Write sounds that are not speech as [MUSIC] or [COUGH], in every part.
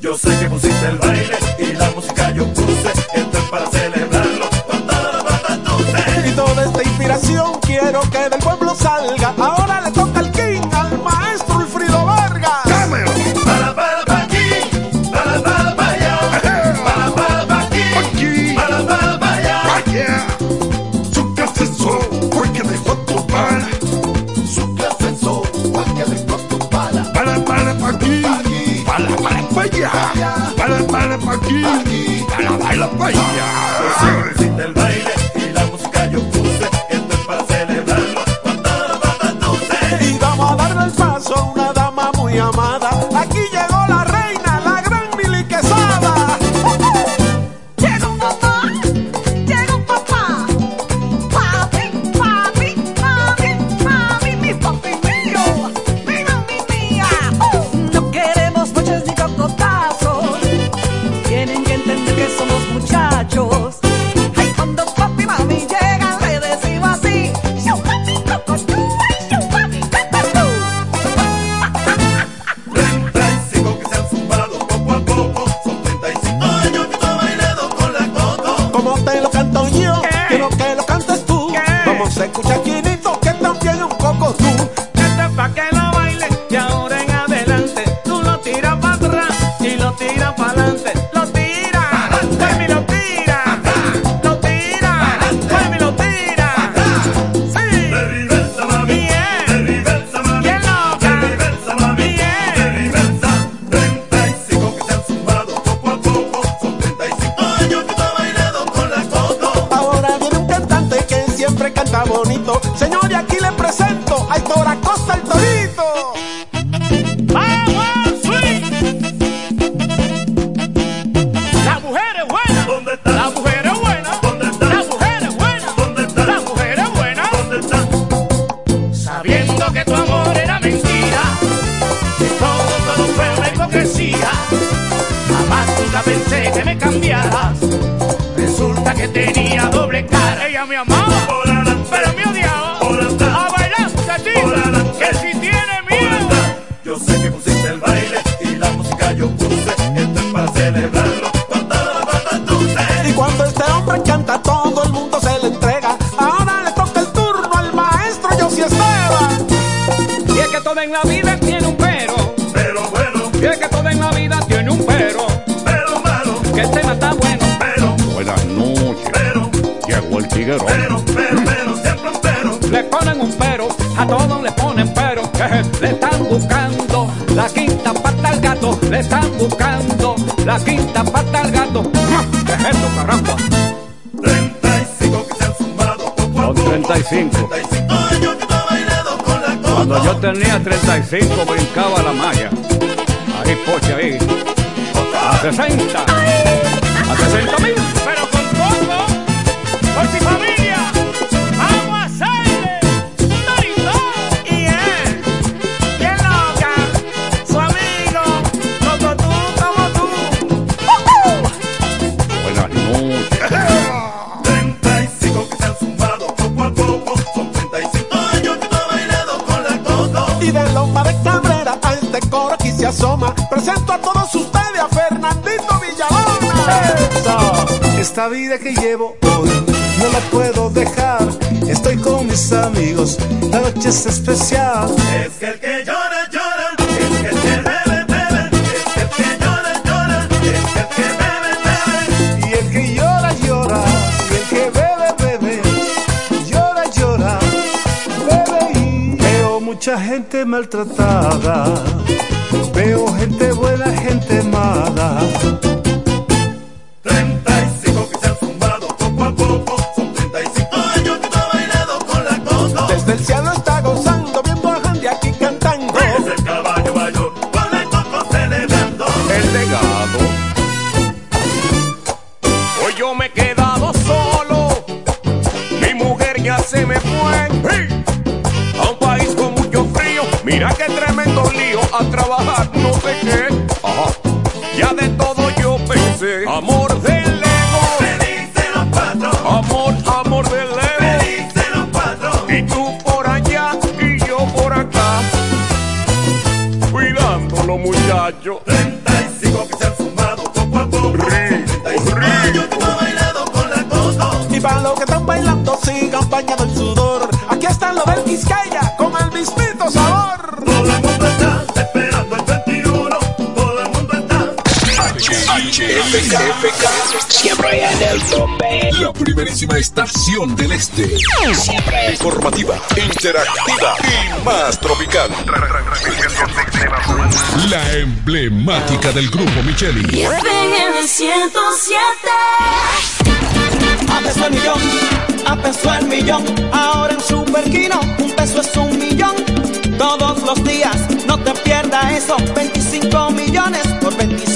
Yo sé que pusiste el baile y la música yo puse. Esto es para celebrarlo con toda la. Y toda esta inspiración quiero que del pueblo salga. Ahora le. aquí, aquí, para bailar para pues. allá. Los del baile. Hornea 35 brincaba la malla. Ahí, poche, ahí. A 60. vida que llevo hoy no la puedo dejar. Estoy con mis amigos, la noche es especial. Es que el que llora, llora. Es que el que bebe, bebe. Es que el que llora, llora. Es que el que bebe, bebe. Y el que llora, llora. Y el que bebe, bebe. Llora, llora. Bebe y veo mucha gente maltratada. Veo gente buena, gente mala. hard primerísima estación del este. Siempre Informativa, interactiva y más tropical. La emblemática del grupo Micheli. FM 107. A peso el millón, a peso el millón. Ahora en Superquino, un peso es un millón. Todos los días, no te pierdas eso. 25 millones por 25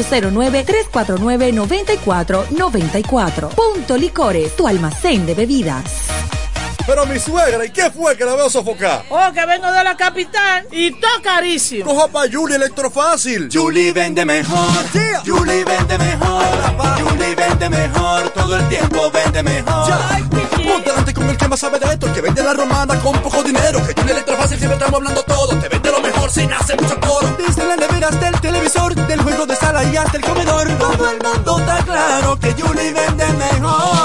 809-349-9494. Punto Licores, tu almacén de bebidas. Pero mi suegra, ¿y qué fue que la veo sofocar? Oh, que vengo de la capital y todo carísimo. Coja pa' Julie Electrofácil. Julie vende mejor. Julie vende mejor. Julie vende mejor. Todo el tiempo vende mejor. Ponte delante con el que más sabe de esto, el que vende la romana con poco dinero. Que Julie Electrofácil siempre estamos hablando todo. Te vende sin hacer mucho coro. Desde la nevera hasta el televisor, del juego de sala y hasta el comedor. Todo el mundo está claro que Julie vende mejor.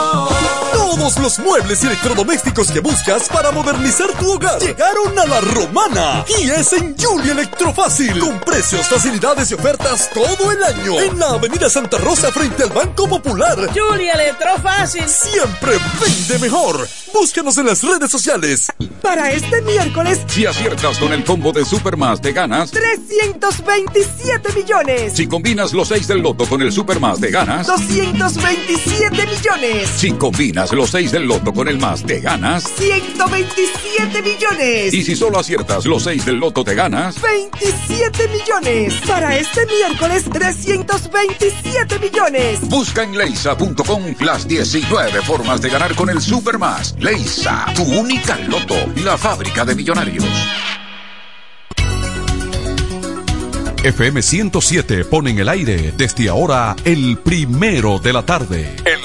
Todos los muebles y electrodomésticos que buscas para modernizar tu hogar llegaron a la romana y es en Julia Electrofácil con precios, facilidades y ofertas todo el año en la Avenida Santa Rosa frente al Banco Popular. Julia Electrofácil. Siempre vende mejor. Búscanos en las redes sociales. Para este miércoles, Si aciertas con el combo de Supermas te ganas. 327 millones. Si combinas los 6 del loto con el Supermas te ganas. 227 millones. Si combinas los 6 del loto con el más te ganas. 127 millones. Y si solo aciertas los 6 del loto te ganas. 27 millones. Para este miércoles, 327 millones. Busca en leisa.com las 19 formas de ganar con el Supermas. Leisa, tu única loto, la fábrica de millonarios. FM 107 pone en el aire desde ahora el primero de la tarde. El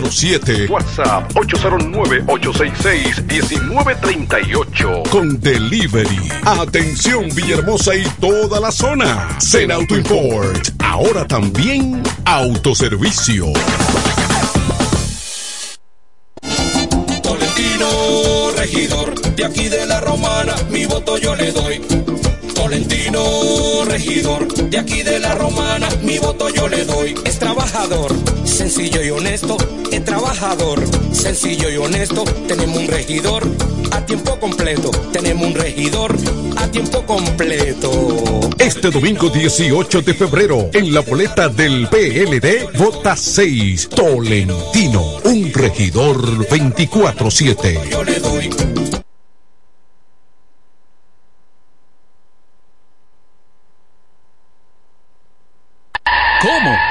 0907 WhatsApp 809-866-1938. Con delivery. Atención Villahermosa y toda la zona. Zen Auto Import. Ahora también autoservicio. Tolentino, regidor, de aquí de la romana, mi voto yo le doy. Tolentino, regidor, de aquí de la romana, mi voto yo le doy. Es trabajador, sencillo y honesto, es trabajador, sencillo y honesto. Tenemos un regidor a tiempo completo, tenemos un regidor a tiempo completo. Este domingo 18 de febrero, en la boleta del PLD, vota 6. Tolentino, un regidor 24-7. Yo le doy. ¿Cómo?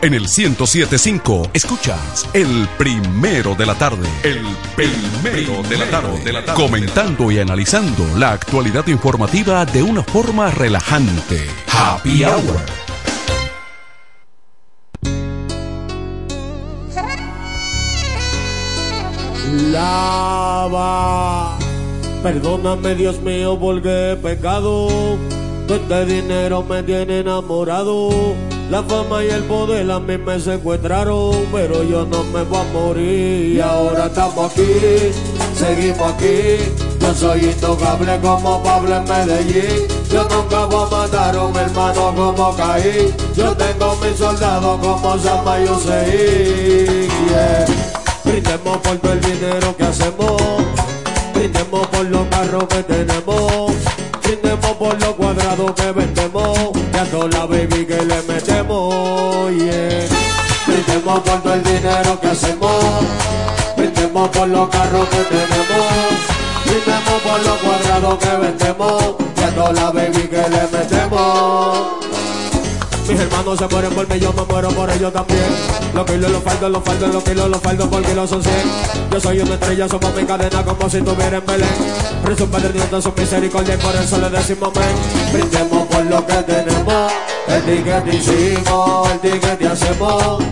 En el 1075 escuchas el primero de la tarde. El primero de la tarde. De la tarde. Comentando y analizando la actualidad informativa de una forma relajante. Happy Hour. Lava. Perdóname, Dios mío, porque he pecado. Todo este dinero me tiene enamorado. La fama y el poder a mí me secuestraron, pero yo no me voy a morir. Y ahora estamos aquí, seguimos aquí. Yo soy intocable como Pablo en Medellín. Yo nunca voy a matar a un hermano como Caín. Yo tengo mis soldados como Sama y Hussein. Yeah. Brindemos por todo el dinero que hacemos. Brindemos por los carros que tenemos. Brindemos por los cuadrados que vendemos. La baby que le metemos. Yeah. Brindemos por todo el dinero que hacemos. Brindemos por los carros que tenemos. Brindemos por los cuadrados que vendemos. Y a toda la baby que le metemos. Mis hermanos se mueren por mí, yo me muero por ellos también. Los kilos, los faldos, los faldos, los kilos, los faldos, por kilos son 100. Yo soy una estrella, somos mi cadena como si estuviera en Belén. Presun Padre Dios, su misericordia y por eso le decimos amén. Brindemos por lo que tenemos, el ticket hicimos, el ticket hacemos.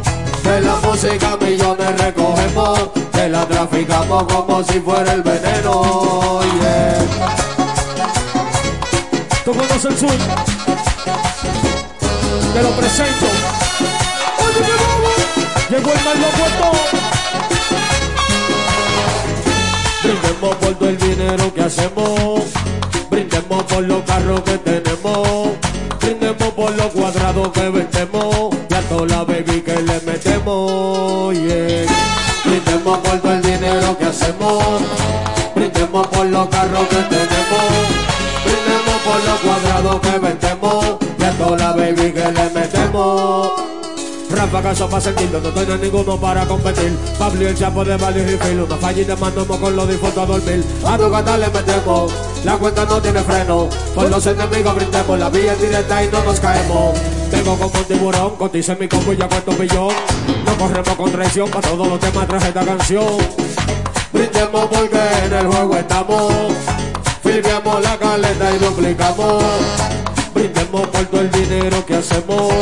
De la música millones recogemos, que la traficamos como si fuera el veneno. Yeah. ¿Tú conoces el sur? Te lo presento. Llegó el mal puesto. Brindemos por todo el dinero que hacemos. Brindemos por los carros que tenemos. Brindemos por los cuadrados que vendemos. Y a toda la baby que le metemos. Yeah. Brindemos por todo el dinero que hacemos. Brindemos por los carros que tenemos. Rafa caso para sentirlo, no tengo ninguno para competir. Pablo y el chapo de Valle y Filo, una falla y te mandamos con los dispuestos a dormir. A tu gata le metemos, la cuenta no tiene freno. Por los enemigos brindemos, la vía es directa y no nos caemos. Tengo como un tiburón, cotice mi combo y ya cuento un millón. No corremos con traición, para todos los temas traje esta canción. Brindemos porque en el juego estamos. Filmeamos la caleta y duplicamos. Brindemos por todo el dinero que hacemos.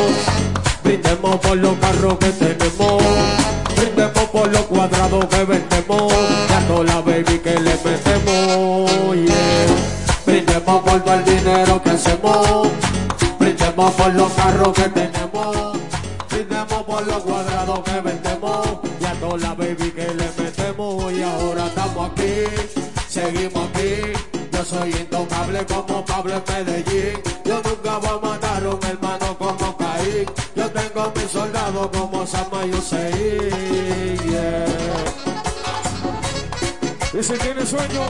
Por los carros que tenemos. Brindemos por los cuadrados que vendemos. Y a toda la baby que le metemos. Yeah. Brindemos por todo el dinero que hacemos. Brindemos por los carros que tenemos. Brindemos por los cuadrados que vendemos. Y a toda la baby que le metemos. Y ahora estamos aquí. Seguimos aquí. Yo soy intocable como Pablo en. Tengo mis soldados como Sama y. Yeah. Y si tienes sueño,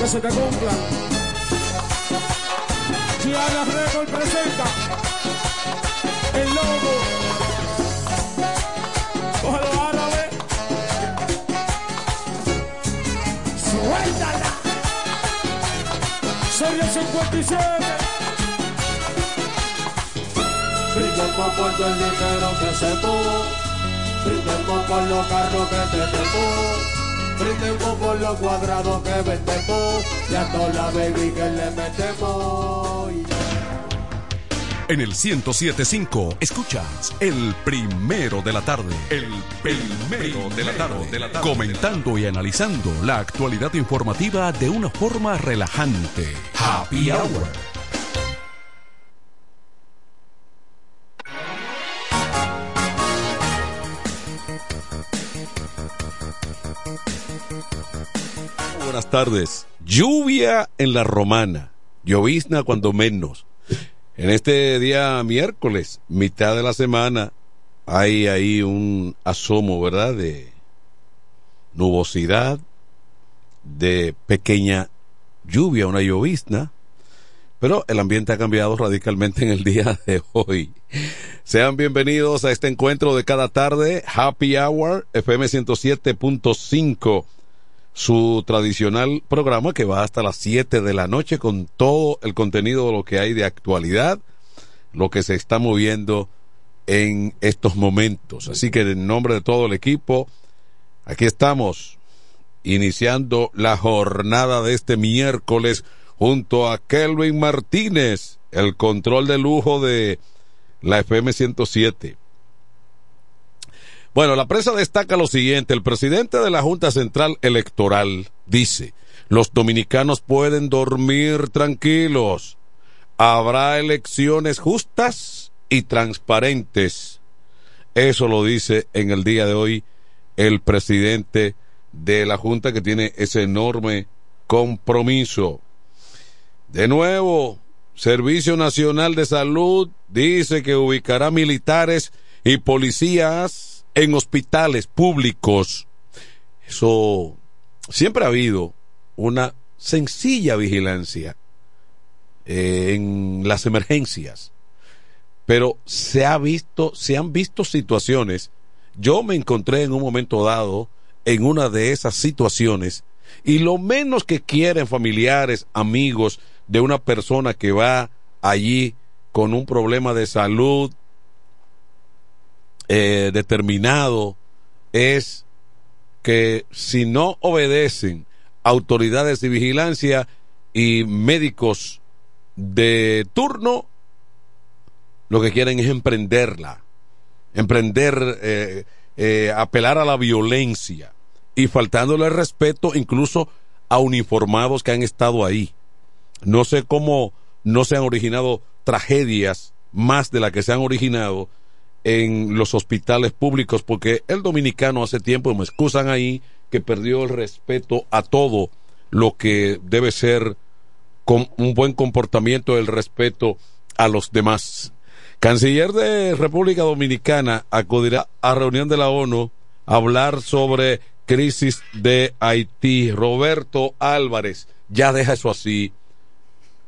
que se te cumpla. Gianna Record presenta el logo. Cógelo árabe. Suéltala. Área 57. Brindemos por el dinero que hacemos. Brindemos por los carros que tenemos. Brindemos por los cuadrados que vendemos. Y a toda la baby que le metemos. En el 1075 escuchas el primero de la tarde. El primero de la tarde. De la tarde. Comentando y analizando la actualidad informativa de una forma relajante. Happy Hour. Tardes. Lluvia en la romana. Llovizna cuando menos. En este día miércoles, mitad de la semana, hay ahí un asomo, ¿verdad? De nubosidad, de pequeña lluvia, una llovizna, pero el ambiente ha cambiado radicalmente en el día de hoy. Sean bienvenidos a este encuentro de cada tarde, Happy Hour, FM 107.5 su tradicional programa que va hasta las 7 de la noche con todo el contenido de lo que hay de actualidad, lo que se está moviendo en estos momentos. Así que en nombre de todo el equipo, aquí estamos iniciando la jornada de este miércoles junto a Kelvin Martínez, el control de lujo de la FM 107. Bueno, la prensa destaca lo siguiente. El presidente de la Junta Central Electoral dice, los dominicanos pueden dormir tranquilos. Habrá elecciones justas y transparentes. Eso lo dice en el día de hoy el presidente de la Junta que tiene ese enorme compromiso. De nuevo, Servicio Nacional de Salud dice que ubicará militares y policías en hospitales públicos. Eso siempre ha habido una sencilla vigilancia eh, en las emergencias, pero se ha visto, se han visto situaciones. Yo me encontré en un momento dado en una de esas situaciones y lo menos que quieren familiares, amigos de una persona que va allí con un problema de salud eh, determinado es que si no obedecen autoridades de vigilancia y médicos de turno, lo que quieren es emprenderla, emprender, eh, eh, apelar a la violencia y faltándole el respeto incluso a uniformados que han estado ahí. No sé cómo no se han originado tragedias más de las que se han originado en los hospitales públicos, porque el dominicano hace tiempo, me excusan ahí, que perdió el respeto a todo lo que debe ser con un buen comportamiento, el respeto a los demás. Canciller de República Dominicana acudirá a reunión de la ONU a hablar sobre crisis de Haití. Roberto Álvarez, ya deja eso así.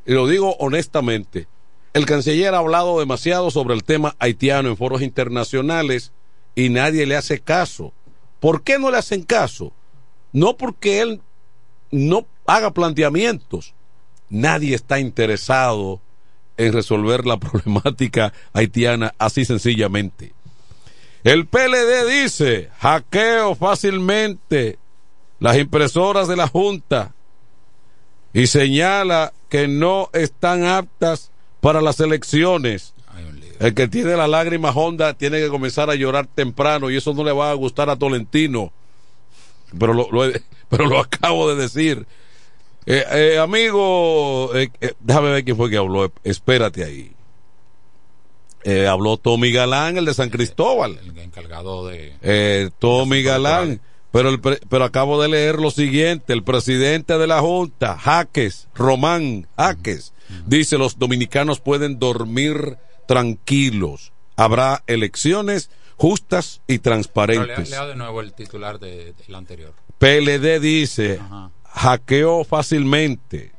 Y lo digo honestamente, el canciller ha hablado demasiado sobre el tema haitiano en foros internacionales y nadie le hace caso. ¿Por qué no le hacen caso? No porque él no haga planteamientos. Nadie está interesado en resolver la [LAUGHS] problemática haitiana así sencillamente. El PLD dice, hackeo fácilmente las impresoras de la Junta y señala que no están aptas para las elecciones. El que tiene la lágrima honda tiene que comenzar a llorar temprano y eso no le va a gustar a Tolentino. Pero lo, lo [LAUGHS] pero lo acabo de decir. Eh, eh, amigo, eh, eh, déjame ver quién fue que habló. Espérate ahí. Eh, habló Tommy Galán, el de San Cristóbal. El encargado de. Eh, Tommy Galán. Pero, el pre- pero acabo de leer lo siguiente. El presidente de la Junta, Jaques, Román Jaques, dice los dominicanos pueden dormir tranquilos. Habrá elecciones justas y transparentes. lea de nuevo el titular de- anterior. PLD dice, hackeó fácilmente.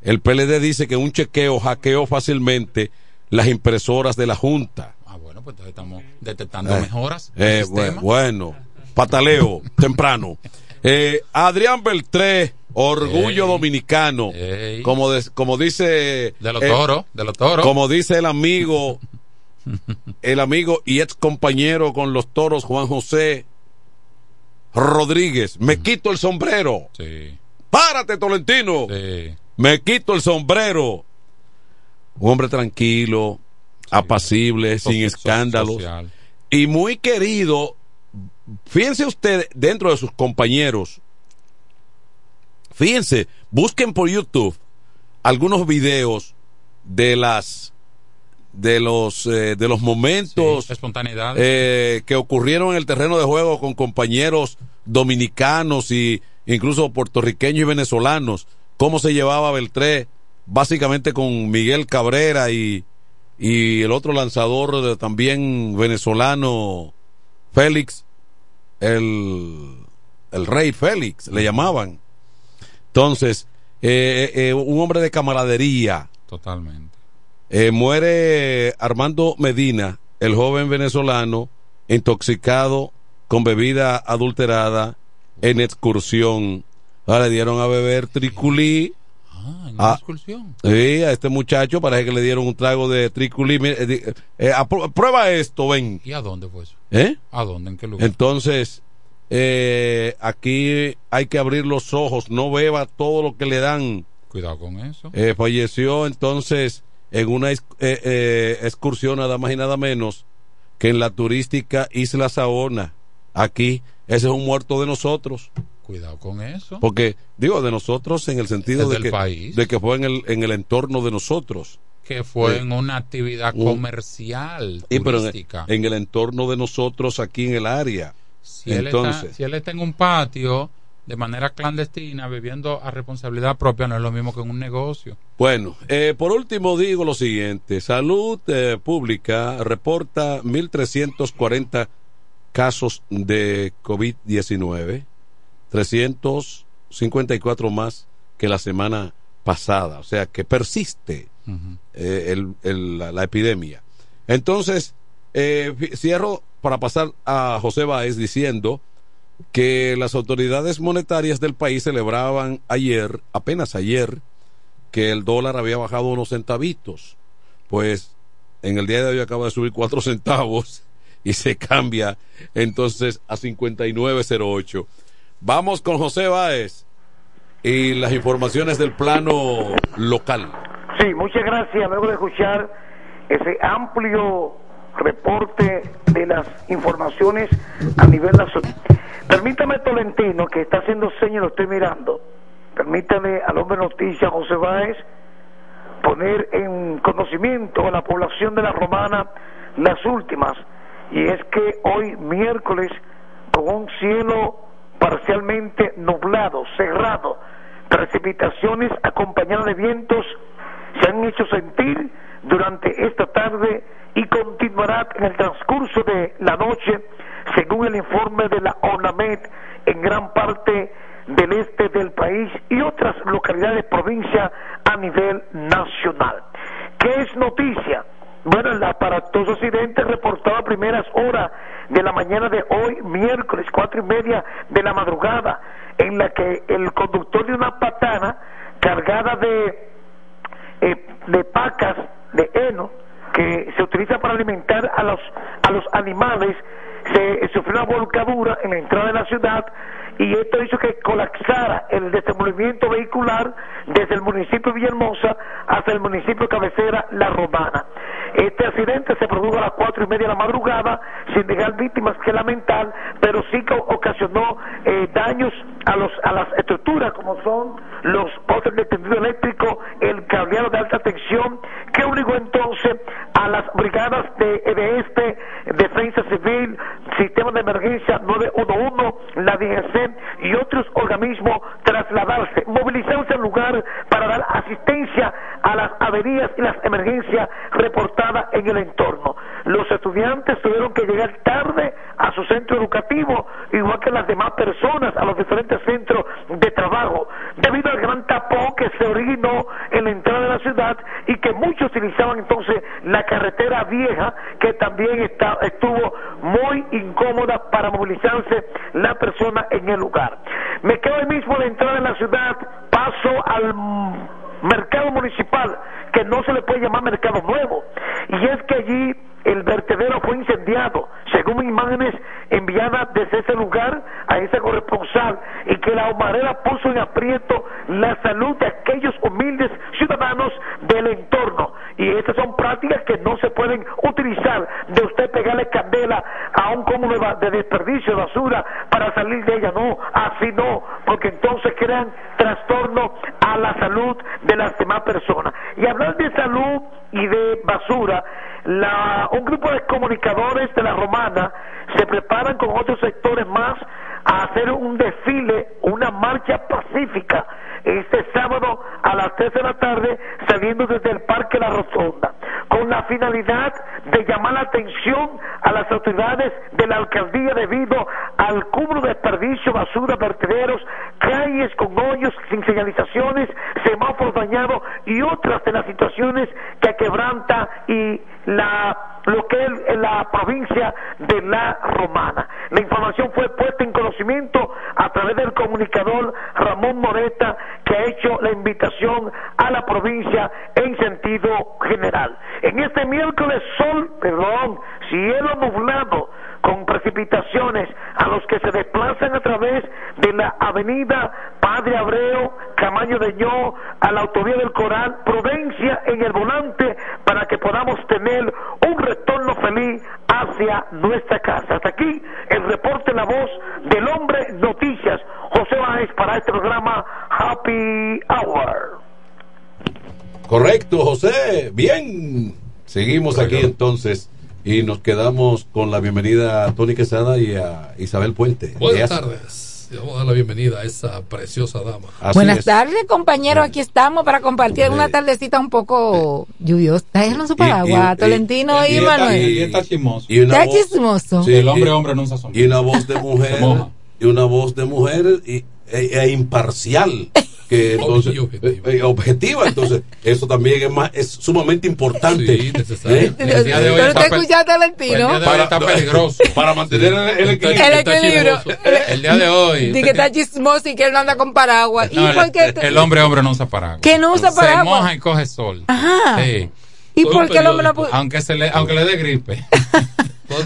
El PLD dice que un chequeo hackeó fácilmente las impresoras de la Junta. Ah, bueno, pues entonces estamos detectando Eh, mejoras. eh, bueno, pataleo temprano. Eh, Adrián Beltré, Orgullo Ey. dominicano. Ey. Como, de- como dice. De los toros, de los toros. Como dice el amigo, el amigo y ex compañero con los toros, Juan José Rodríguez. Me quito el sombrero. Sí. Párate, Tolentino. Sí. Me quito el sombrero. Un hombre tranquilo, apacible, sin escándalos. social. Y muy querido. Fíjense usted, dentro de sus compañeros. Fíjense, busquen por YouTube algunos videos de las de los eh, de los momentos Espontaneidad. eh, que ocurrieron en el terreno de juego con compañeros dominicanos y incluso puertorriqueños y venezolanos. Cómo se llevaba Beltré, básicamente con Miguel Cabrera y, y el otro lanzador de- también venezolano, Félix, el, el rey Félix, le llamaban. Entonces, eh, eh, un hombre de camaradería. Totalmente. Eh, muere Armando Medina, el joven venezolano, intoxicado con bebida adulterada en excursión. Ahora le dieron a beber triculí. Ah, en una excursión. Sí, a este muchacho parece que le dieron un trago de triculí. Mire, eh, eh, esto, ven. ¿Y a dónde fue eso? ¿Eh? ¿A dónde? ¿En qué lugar? Entonces, eh, aquí hay que abrir los ojos, no beba todo lo que le dan. Cuidado con eso. Eh, falleció entonces en una eh, eh, excursión nada más y nada menos que en la turística Isla Saona. Aquí, ese es un muerto de nosotros. Cuidado con eso. Porque, digo, de nosotros en el sentido de que, país. de que fue en el, en el entorno de nosotros. Que fue en una actividad comercial, Y pero en, turística. en el entorno de nosotros aquí en el área. si, él entonces, está, si él está en un patio de manera clandestina, bebiendo a responsabilidad propia, no es lo mismo que en un negocio. Bueno, eh, por último digo lo siguiente. Salud eh, Pública reporta 1.340 casos de COVID-19, 354 más que la semana pasada, o sea que persiste eh, el- el- la, la epidemia. Entonces, eh, cierro para pasar a José Báez diciendo que las autoridades monetarias del país celebraban ayer, apenas ayer, que el dólar había bajado unos centavitos. Pues en el día de hoy acaba de subir cuatro [LAUGHS] centavos y se cambia entonces a 59.08. Vamos con José Báez y las informaciones del plano local. Sí, muchas gracias. Luego de escuchar ese amplio reporte de las informaciones a nivel nacional. Permítame, Tolentino, que está haciendo señas, lo estoy mirando. Permítame al hombre noticia, José Báez, poner en conocimiento a la población de la Romana las últimas. Y es que hoy, miércoles, con un cielo parcialmente nublado, cerrado, precipitaciones acompañadas de vientos se han hecho sentir durante esta tarde y continuará en el transcurso de la noche, según el informe de la ONAMED, en gran parte del este del país y otras localidades provincia a nivel nacional. ¿Qué es noticia? Bueno, el aparatoso accidente reportado a primeras horas de la mañana de hoy, miércoles, cuatro y media de la madrugada, en la que el conductor de una patana cargada de eh, de pacas de heno que se utiliza para alimentar a los a los animales se sufrió una volcadura en la entrada de la ciudad y esto hizo que colapsara el desenvolvimiento vehicular desde el municipio de Villahermosa hasta el municipio cabecera La Romana. Este accidente se produjo a las cuatro y media de la madrugada sin dejar víctimas que lamentar, pero sí que ocasionó eh, daños a los a las estructuras como son los postes de tendido eléctrico, el cableado de alta tensión, que obligó entonces a las brigadas de, de este, Defensa Civil, Sistema de Emergencia 911, la DGC y otros organismos trasladarse, movilizarse al lugar para dar asistencia a las averías y las emergencias reportadas en el entorno. Los estudiantes tuvieron que llegar tarde a su centro educativo, igual que las demás personas, a los diferentes centros de trabajo, debido al gran tapón que se originó en la entrada de la ciudad y que muchos utilizaban entonces la carretera vieja que también está, estuvo muy incómoda para movilizarse la persona en el lugar. Me quedo ahí mismo de entrada en la ciudad, paso al mercado municipal, que no se le puede llamar mercado nuevo, y es que allí el vertedero fue incendiado, según imágenes enviadas desde ese lugar a ese corresponsal, y que la humareda puso en aprieto la salud de aquellos humildes ciudadanos del entorno. Y estas son prácticas que no se pueden utilizar de usted pegarle candela a un cúmulo de desperdicio de basura para salir de ella. No, así no, porque entonces crean trastorno a la salud de las demás personas. Y hablar de salud y de basura, la, un grupo de comunicadores de la Romana se preparan con otros sectores más a hacer un desfile, una marcha pacífica este sábado a las 3 de la tarde saliendo desde el Parque La Rotonda con la finalidad de llamar la atención a las autoridades de la alcaldía debido al cúmulo de desperdicio, basura, vertederos, calles con hoyos sin señalizaciones, semáforos dañados y otras de las situaciones que quebranta y la lo que es la provincia de La Romana. La información fue puesta en conocimiento a través del comunicador Ramón Moreta, que ha hecho la invitación a la provincia en sentido general. En este miércoles sol, perdón, cielo nublado con precipitaciones a los que se desplazan a través de la avenida Padre Abreu, Camaño de Ño, a la autovía del Coral, prudencia en el volante podamos tener un retorno feliz hacia nuestra casa. Hasta aquí el reporte La Voz del Hombre Noticias. José Báez para este programa Happy Hour. Correcto, José. Bien. Seguimos aquí entonces y nos quedamos con la bienvenida a Tony Quesada y a Isabel Puente. Buenas tardes. Y Vamos a dar la bienvenida a esa preciosa dama. Así Buenas es. tardes, compañeros. Aquí estamos para compartir una tardecita un poco lluviosa. Trajeron su paraguas, y- Tolentino y, y- Manuel. y- está chismoso. y una Está voz- chismoso. Sí, el hombre y- hombre no usa sombra. Y una voz de mujer. Se y una voz de mujer y, e, e imparcial. [LAUGHS] Que entonces, eh, eh, objetiva. entonces [LAUGHS] eso también es más es sumamente importante Sí, necesario. ¿Eh? El día de hoy Pero está usted pe- escucha a Tolentino. el día de hoy está peligroso. [LAUGHS] para mantener el, el equilibrio El equilibrio. El día de hoy. Dice que está chismoso y que él no anda con paraguas. No, ¿Y por el, qué? el hombre hombre no usa paraguas. Que no usa Se paraguas. moja y coge sol. Ajá. Sí. ¿Y por qué el hombre no pu- Aunque, se le, aunque le dé gripe. [LAUGHS]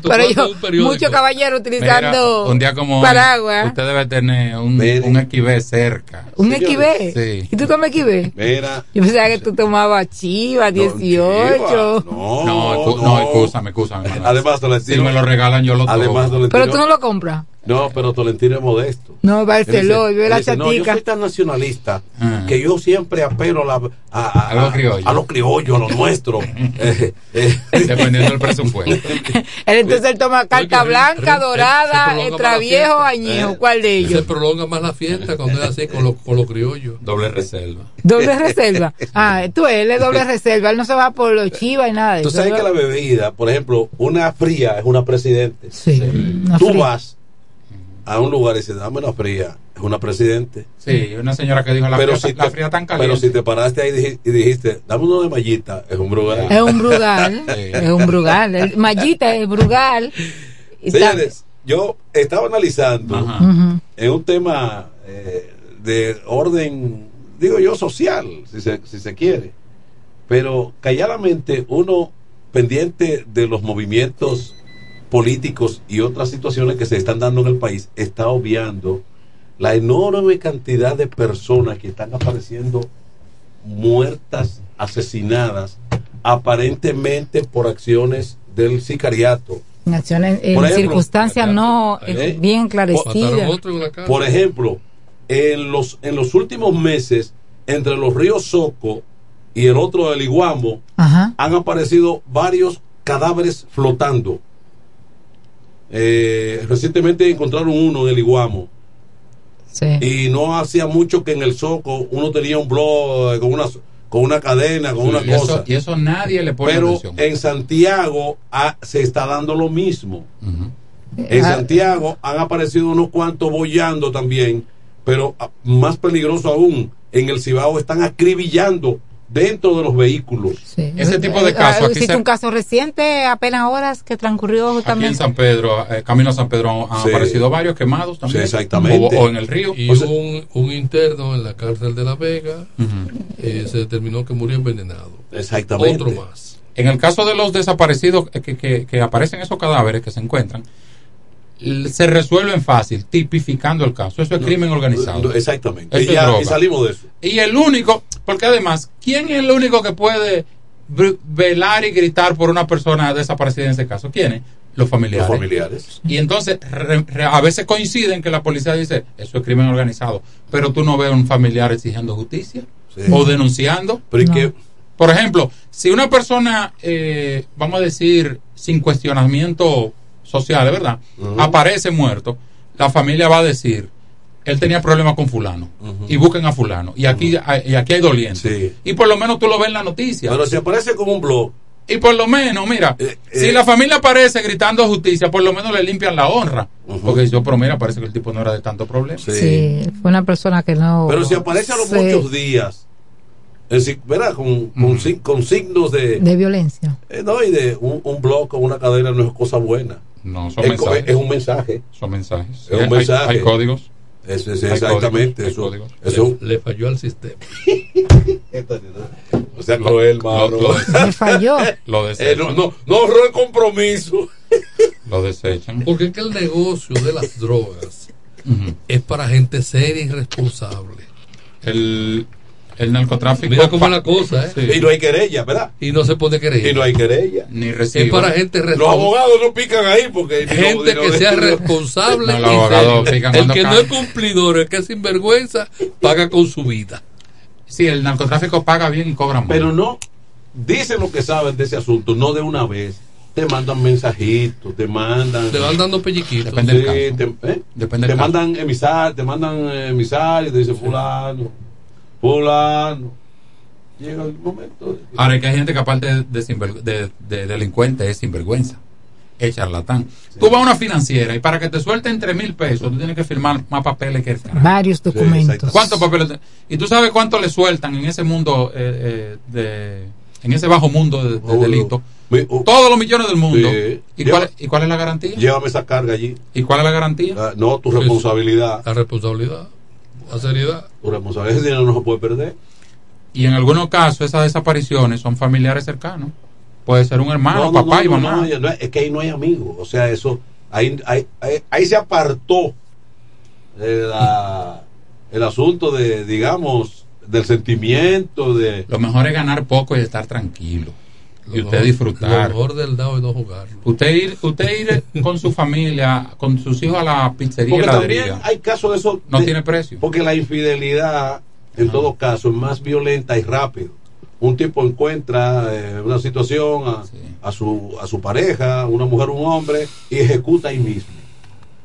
Pero yo, muchos caballeros utilizando Mira, un día como hoy, paraguas. usted debe tener un, un equivé cerca. ¿Un equibé? Sí. ¿Y tú tomas equibé? Mira. Yo pensaba que tú tomabas chiva, 18. no No, excu- no, excúsame, excúsame. [LAUGHS] Además, Tolentino- Si me lo regalan, yo lo tomo. Además, Pero tú no lo compras. No, pero Tolentino es modesto. No, Barceló, y ve Él la dice, no, yo chatica. soy tan nacionalista Ah. que yo siempre apelo a, la- a, a- A lo criollo. a lo criollo, a lo nuestro. [LAUGHS] Eh, eh. Dependiendo del presupuesto. [LAUGHS] Entonces él toma carta blanca, dorada, extra viejo, añejo. ¿Cuál de Se ellos? prolonga más la fiesta cuando es así con los con los criollos. Doble reserva. Doble [LAUGHS] reserva. Ah, tú, él es doble reserva. Él no se va por los chivas y nada de Tú eso. sabes que la bebida, por ejemplo, una fría es una presidente. una Tú fría. vas a un lugar y dices, dame una fría, es una presidente. Sí, una señora que dijo la, Pero fría, si la te- fría tan caliente. Pero si te paraste ahí y dij- y dijiste, dame uno de mallita, es un brugal. Es un brugal. [LAUGHS] Es un brugal. Mallita es brugal. Señores, yo estaba analizando Ujú. en un tema eh, de orden, digo yo, social, si se, si se quiere, pero calladamente uno pendiente de los movimientos políticos y otras situaciones que se están dando en el país, está obviando la enorme cantidad de personas que están apareciendo muertas, asesinadas, aparentemente por acciones del sicariato. En acciones, en Por ejemplo, circunstancias no ¿eh? bien esclarecidas. Por ejemplo, en los, en los últimos meses, entre los ríos Soco y el otro del Iguamo, Ajá. han aparecido varios cadáveres flotando. Eh, recientemente encontraron uno en el Iguamo. Y no hacía mucho que en el Soco uno tenía un blog eh, con una, con una cadena, con Sí, una y eso- cosa. y eso nadie le pone Pero atención. en Santiago ah, se está dando lo mismo. En Ah. Santiago han aparecido unos cuantos bollando también, pero ah, más peligroso aún, en el Cibao están acribillando dentro de los vehículos. Ese tipo de Eh, casos eh, aquí Existe se- un caso reciente, apenas horas, que transcurrió Aquí en justamente. San Pedro, eh, camino a San Pedro, han Sí. aparecido varios quemados también. Sí, O, o en el río. Y O sea, un, un interno en la cárcel de La Vega eh, se determinó que murió envenenado. Exactamente. Otro más. En el caso de los desaparecidos eh, que, que- que aparecen esos cadáveres que se encuentran, se resuelven fácil, tipificando el caso. Eso es crimen organizado. no, exactamente. Eso Y es ya- droga. y salimos de eso. Y el único, porque además, ¿quién es el único que puede velar y gritar por una persona desaparecida en ese caso? ¿Quién es? Los familiares. Los familiares. Y entonces, re- re- a veces coinciden que la policía dice, eso es crimen organizado, pero tú no ves a un familiar exigiendo justicia Sí. o denunciando. Pero. Por ejemplo, si una persona, eh, vamos a decir, sin cuestionamiento social, ¿verdad? Aparece muerto, la familia va a decir, él tenía problemas con fulano, y busquen a fulano, y aquí, hay- y aquí hay dolientes. Y por lo menos tú lo ves en la noticia. Pero si aparece como un blog. Y por lo menos, mira, si la familia aparece gritando justicia, por lo menos le limpian la honra. Porque yo, pero mira, parece que el tipo no era de tanto problema. Sí, fue una persona que no. Pero si aparece a los Sí, muchos días, es decir, ¿verdad? Con, con signos de, De violencia. eh, no, y de un, un blog con una cadena no es cosa buena. No, son es, mensajes. es un mensaje. Son mensajes. Es un Hay- mensaje. hay códigos. Es, es- Hay exactamente. códigos, hay eso, códigos. eso- Le falló al sistema. [LAUGHS] o sea, cruel, mano. lo- Le falló. Lo [LAUGHS] Eh, desechan. no, no, no ahorró el compromiso. [LAUGHS] Lo desechan. Porque es que el negocio de las drogas es para gente seria y responsable. El, el narcotráfico. Mira cómo es la cosa, ¿eh? Sí. Y no hay querella, ¿verdad? Y no se pone querella. Y no hay querella. Ni Es recibo. para gente Los abogados no pican ahí porque. Gente que sea responsable. No, los abogados pican el que no es cumplidor, el que es sinvergüenza, paga con su vida. Sí, el narcotráfico paga bien y cobra mal. Pero no, dicen lo que saben de ese asunto, no de una vez. Te mandan mensajitos, te mandan. Te van dando pelliquitos. Depende del Sí, caso. te, ¿eh? Depende te del caso. mandan emisar, te mandan emisarios, te dice fulano, fulano. Llega el momento. de- Ahora, es que hay gente que aparte de, de sinver- de- de delincuente es sinvergüenza. Es charlatán. Tú vas a una financiera y para que te suelten tres mil pesos, tú tienes que firmar más papeles que el carajo. Varios documentos. ¿Cuántos papeles? te- Y tú sabes cuánto le sueltan en ese mundo, eh, eh, de, en ese bajo mundo de, de Oh, delito. mi- oh, Todos los millones del mundo. Sí. ¿Y, Lleva- cuál, ¿Y cuál es la garantía? Llévame esa carga allí. ¿Y cuál es la garantía? Ah, no, tu responsabilidad. La responsabilidad, la seriedad. Tu responsabilidad. Ese dinero no se puede perder. Y en algunos casos esas desapariciones son familiares cercanos. Puede ser un hermano, No, no, papá no, y mamá. es que ahí no hay amigos. O sea, eso. Ahí, ahí, ahí, ahí se apartó eh, la- [LAUGHS] el asunto de, digamos, del sentimiento, de. Lo mejor es ganar poco y estar tranquilo. Y usted disfrutar. Lo mejor del dado es no jugarlo. Usted ir, usted ir con su familia, con sus hijos a la pizzería, Porque también hay casos de eso. No de- tiene precio. Porque la infidelidad, en todo caso, es más violenta y rápido. Un tipo encuentra eh, una situación a, a su, a su pareja, una mujer, un hombre, y ejecuta ahí mismo.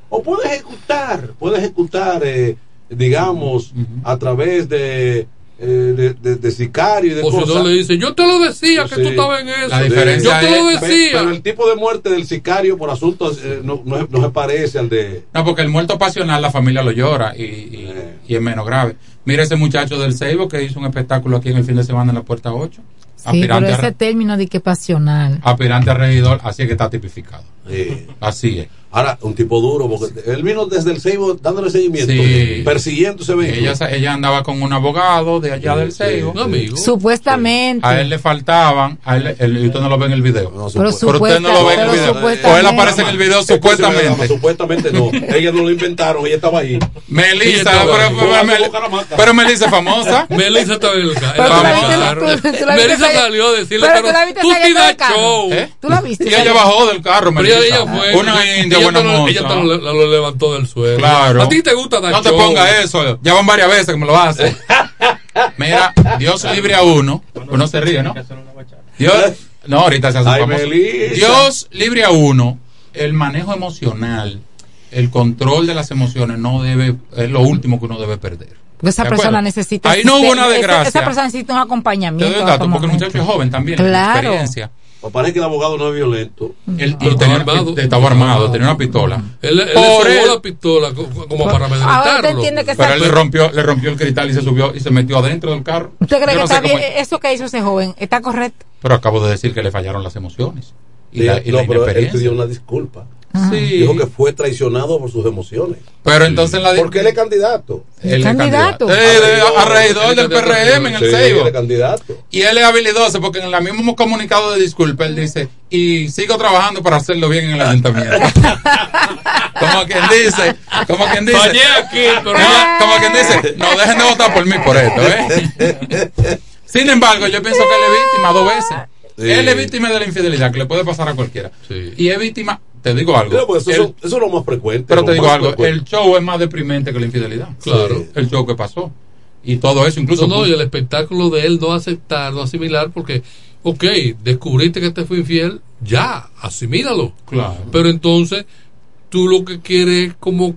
O puede ejecutar, puede ejecutar, eh, digamos, a través de, eh, de, de- de sicario y de O si cosas. no le dice, yo te lo decía que Sí. tú estabas en eso. La diferencia yo te lo es- decía. Pero el tipo de muerte del sicario por asuntos eh, no, no, no se parece al de... No, porque el muerto pasional la familia lo llora y, y- y es menos grave. Mira ese muchacho del Seibo que hizo un espectáculo aquí en el fin de semana en la Puerta 8. Sí, pero ese a, término de que pasional. aspirante a regidor, así es que está tipificado. eh, Así es. Ahora, un tipo duro, porque él vino desde el Seibo dándole seguimiento, Sí. persiguiendo ese vehículo. Ella, ella andaba con un abogado de allá del Seibo. Amigo. Supuestamente. A él le faltaban, a él, él- y usted no lo ve en el video. No, Pero supu- Pero usted no lo ve en el video. O él aparece en el video supuestamente. dama, supuestamente no. Ella no lo inventaron, ella estaba ahí. Melissa, estaba pero, ahí. pero- Melissa es famosa. [LAUGHS] Melissa estaba en el Melissa salió a decirle, pero tú la viste tú show. ¿Eh? ¿Tú la viste? Y ella bajó del carro, Melissa. ella, ella fue. Una india buena lo- moza. Ella te lo, lo levantó del suelo. Claro. A ti te gusta dar No te show. ponga eso. Ya van varias veces que me lo hace. [LAUGHS] Mira, Dios libre a uno. Uno se ríe, ¿no? Dios, no, ahorita se hace Ay, famoso. Melissa. Dios libre a uno. El manejo emocional, el control de las emociones no debe, es lo último que uno debe perder. Porque esa ¿De persona necesita. Ahí no hubo una esa- desgracia. Esa, persona necesita un Te acompañamiento. doy un en dato, porque el muchacho es joven también. Claro. Experiencia. Parece que el abogado no es violento. Él, y tenía, estaba armado. estaba armado, tenía una pistola. Él, él Por le él- sobó la pistola co- como para amedrentarlo. Pero él le rompió, le rompió el cristal y se subió y se metió adentro del carro. ¿Usted cree Yo que no está bien? cómo- Eso que hizo ese joven está correcto. Pero acabo de decir que le fallaron las emociones. Y Sí, la, y no, la pero él pidió una disculpa. Sí. Dijo que fue traicionado por sus emociones. Pero entonces la Porque él es candidato. Él es candidato. De- a regidor del PRM en el Seibo. él es candidato. Y él es habilidoso porque en el mismo comunicado de disculpa él dice, y sigo trabajando para hacerlo bien en el ayuntamiento. [LAUGHS] como quien dice, como quien dice, Fallé aquí, pero como, como quien dice, no dejen de votar por mí por esto, ¿eh? [LAUGHS] Sin embargo, yo pienso que él es víctima dos veces. Sí. Él es víctima de la infidelidad, que le puede pasar a cualquiera. Y es víctima, te digo algo. Pero, pues, eso, el- son- eso es lo más frecuente. pero te digo algo, frecuente. el show es más deprimente que la infidelidad. Claro. El show que pasó. Y todo eso, incluso. No, no, y el espectáculo de él no aceptar, no asimilar, porque, ok, descubriste que te fue infiel, ya, asimílalo. Claro. Pero entonces, tú lo que quieres es como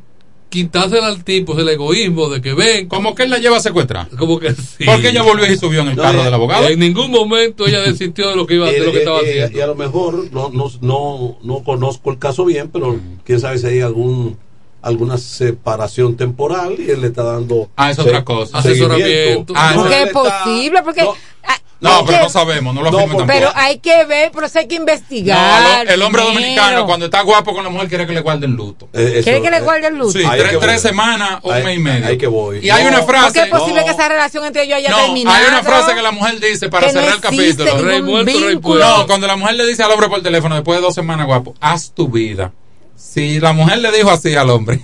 quitársela al tipo, es el egoísmo de que ven. Como que él la lleva a secuestrar. Como que sí. Porque ella volvió y subió en el No, carro eh, del abogado. En ningún momento ella desistió de lo que iba de lo que Eh, estaba eh, eh, haciendo. Y a lo mejor no, no, no, no conozco el caso bien, pero Mm. quién sabe si hay algún alguna separación temporal y él le está dando Ah, es otra cosa. Asesoramiento. Ah, Porque él es posible, porque. ah, No, es pero que- no sabemos, no lo No, afirmen porque- tampoco. Pero hay que ver, pero eso hay que No, investigar. lo- el hombre primero. dominicano, cuando está guapo con la mujer, quiere que le guarden luto. Eh, eso, ¿Quiere que le guarde el luto? Sí, tres, tres semanas o un mes y medio. ahí que voy. Y hay No, una Porque frase. es posible no. que esa relación entre ellos haya No, terminado. hay una frase que la mujer dice para que no cerrar el capítulo. Rey ningún muerto, rey vínculo. No, cuando la mujer le dice al hombre por teléfono después de dos semanas, guapo, haz tu vida. Si la mujer le dijo así al hombre,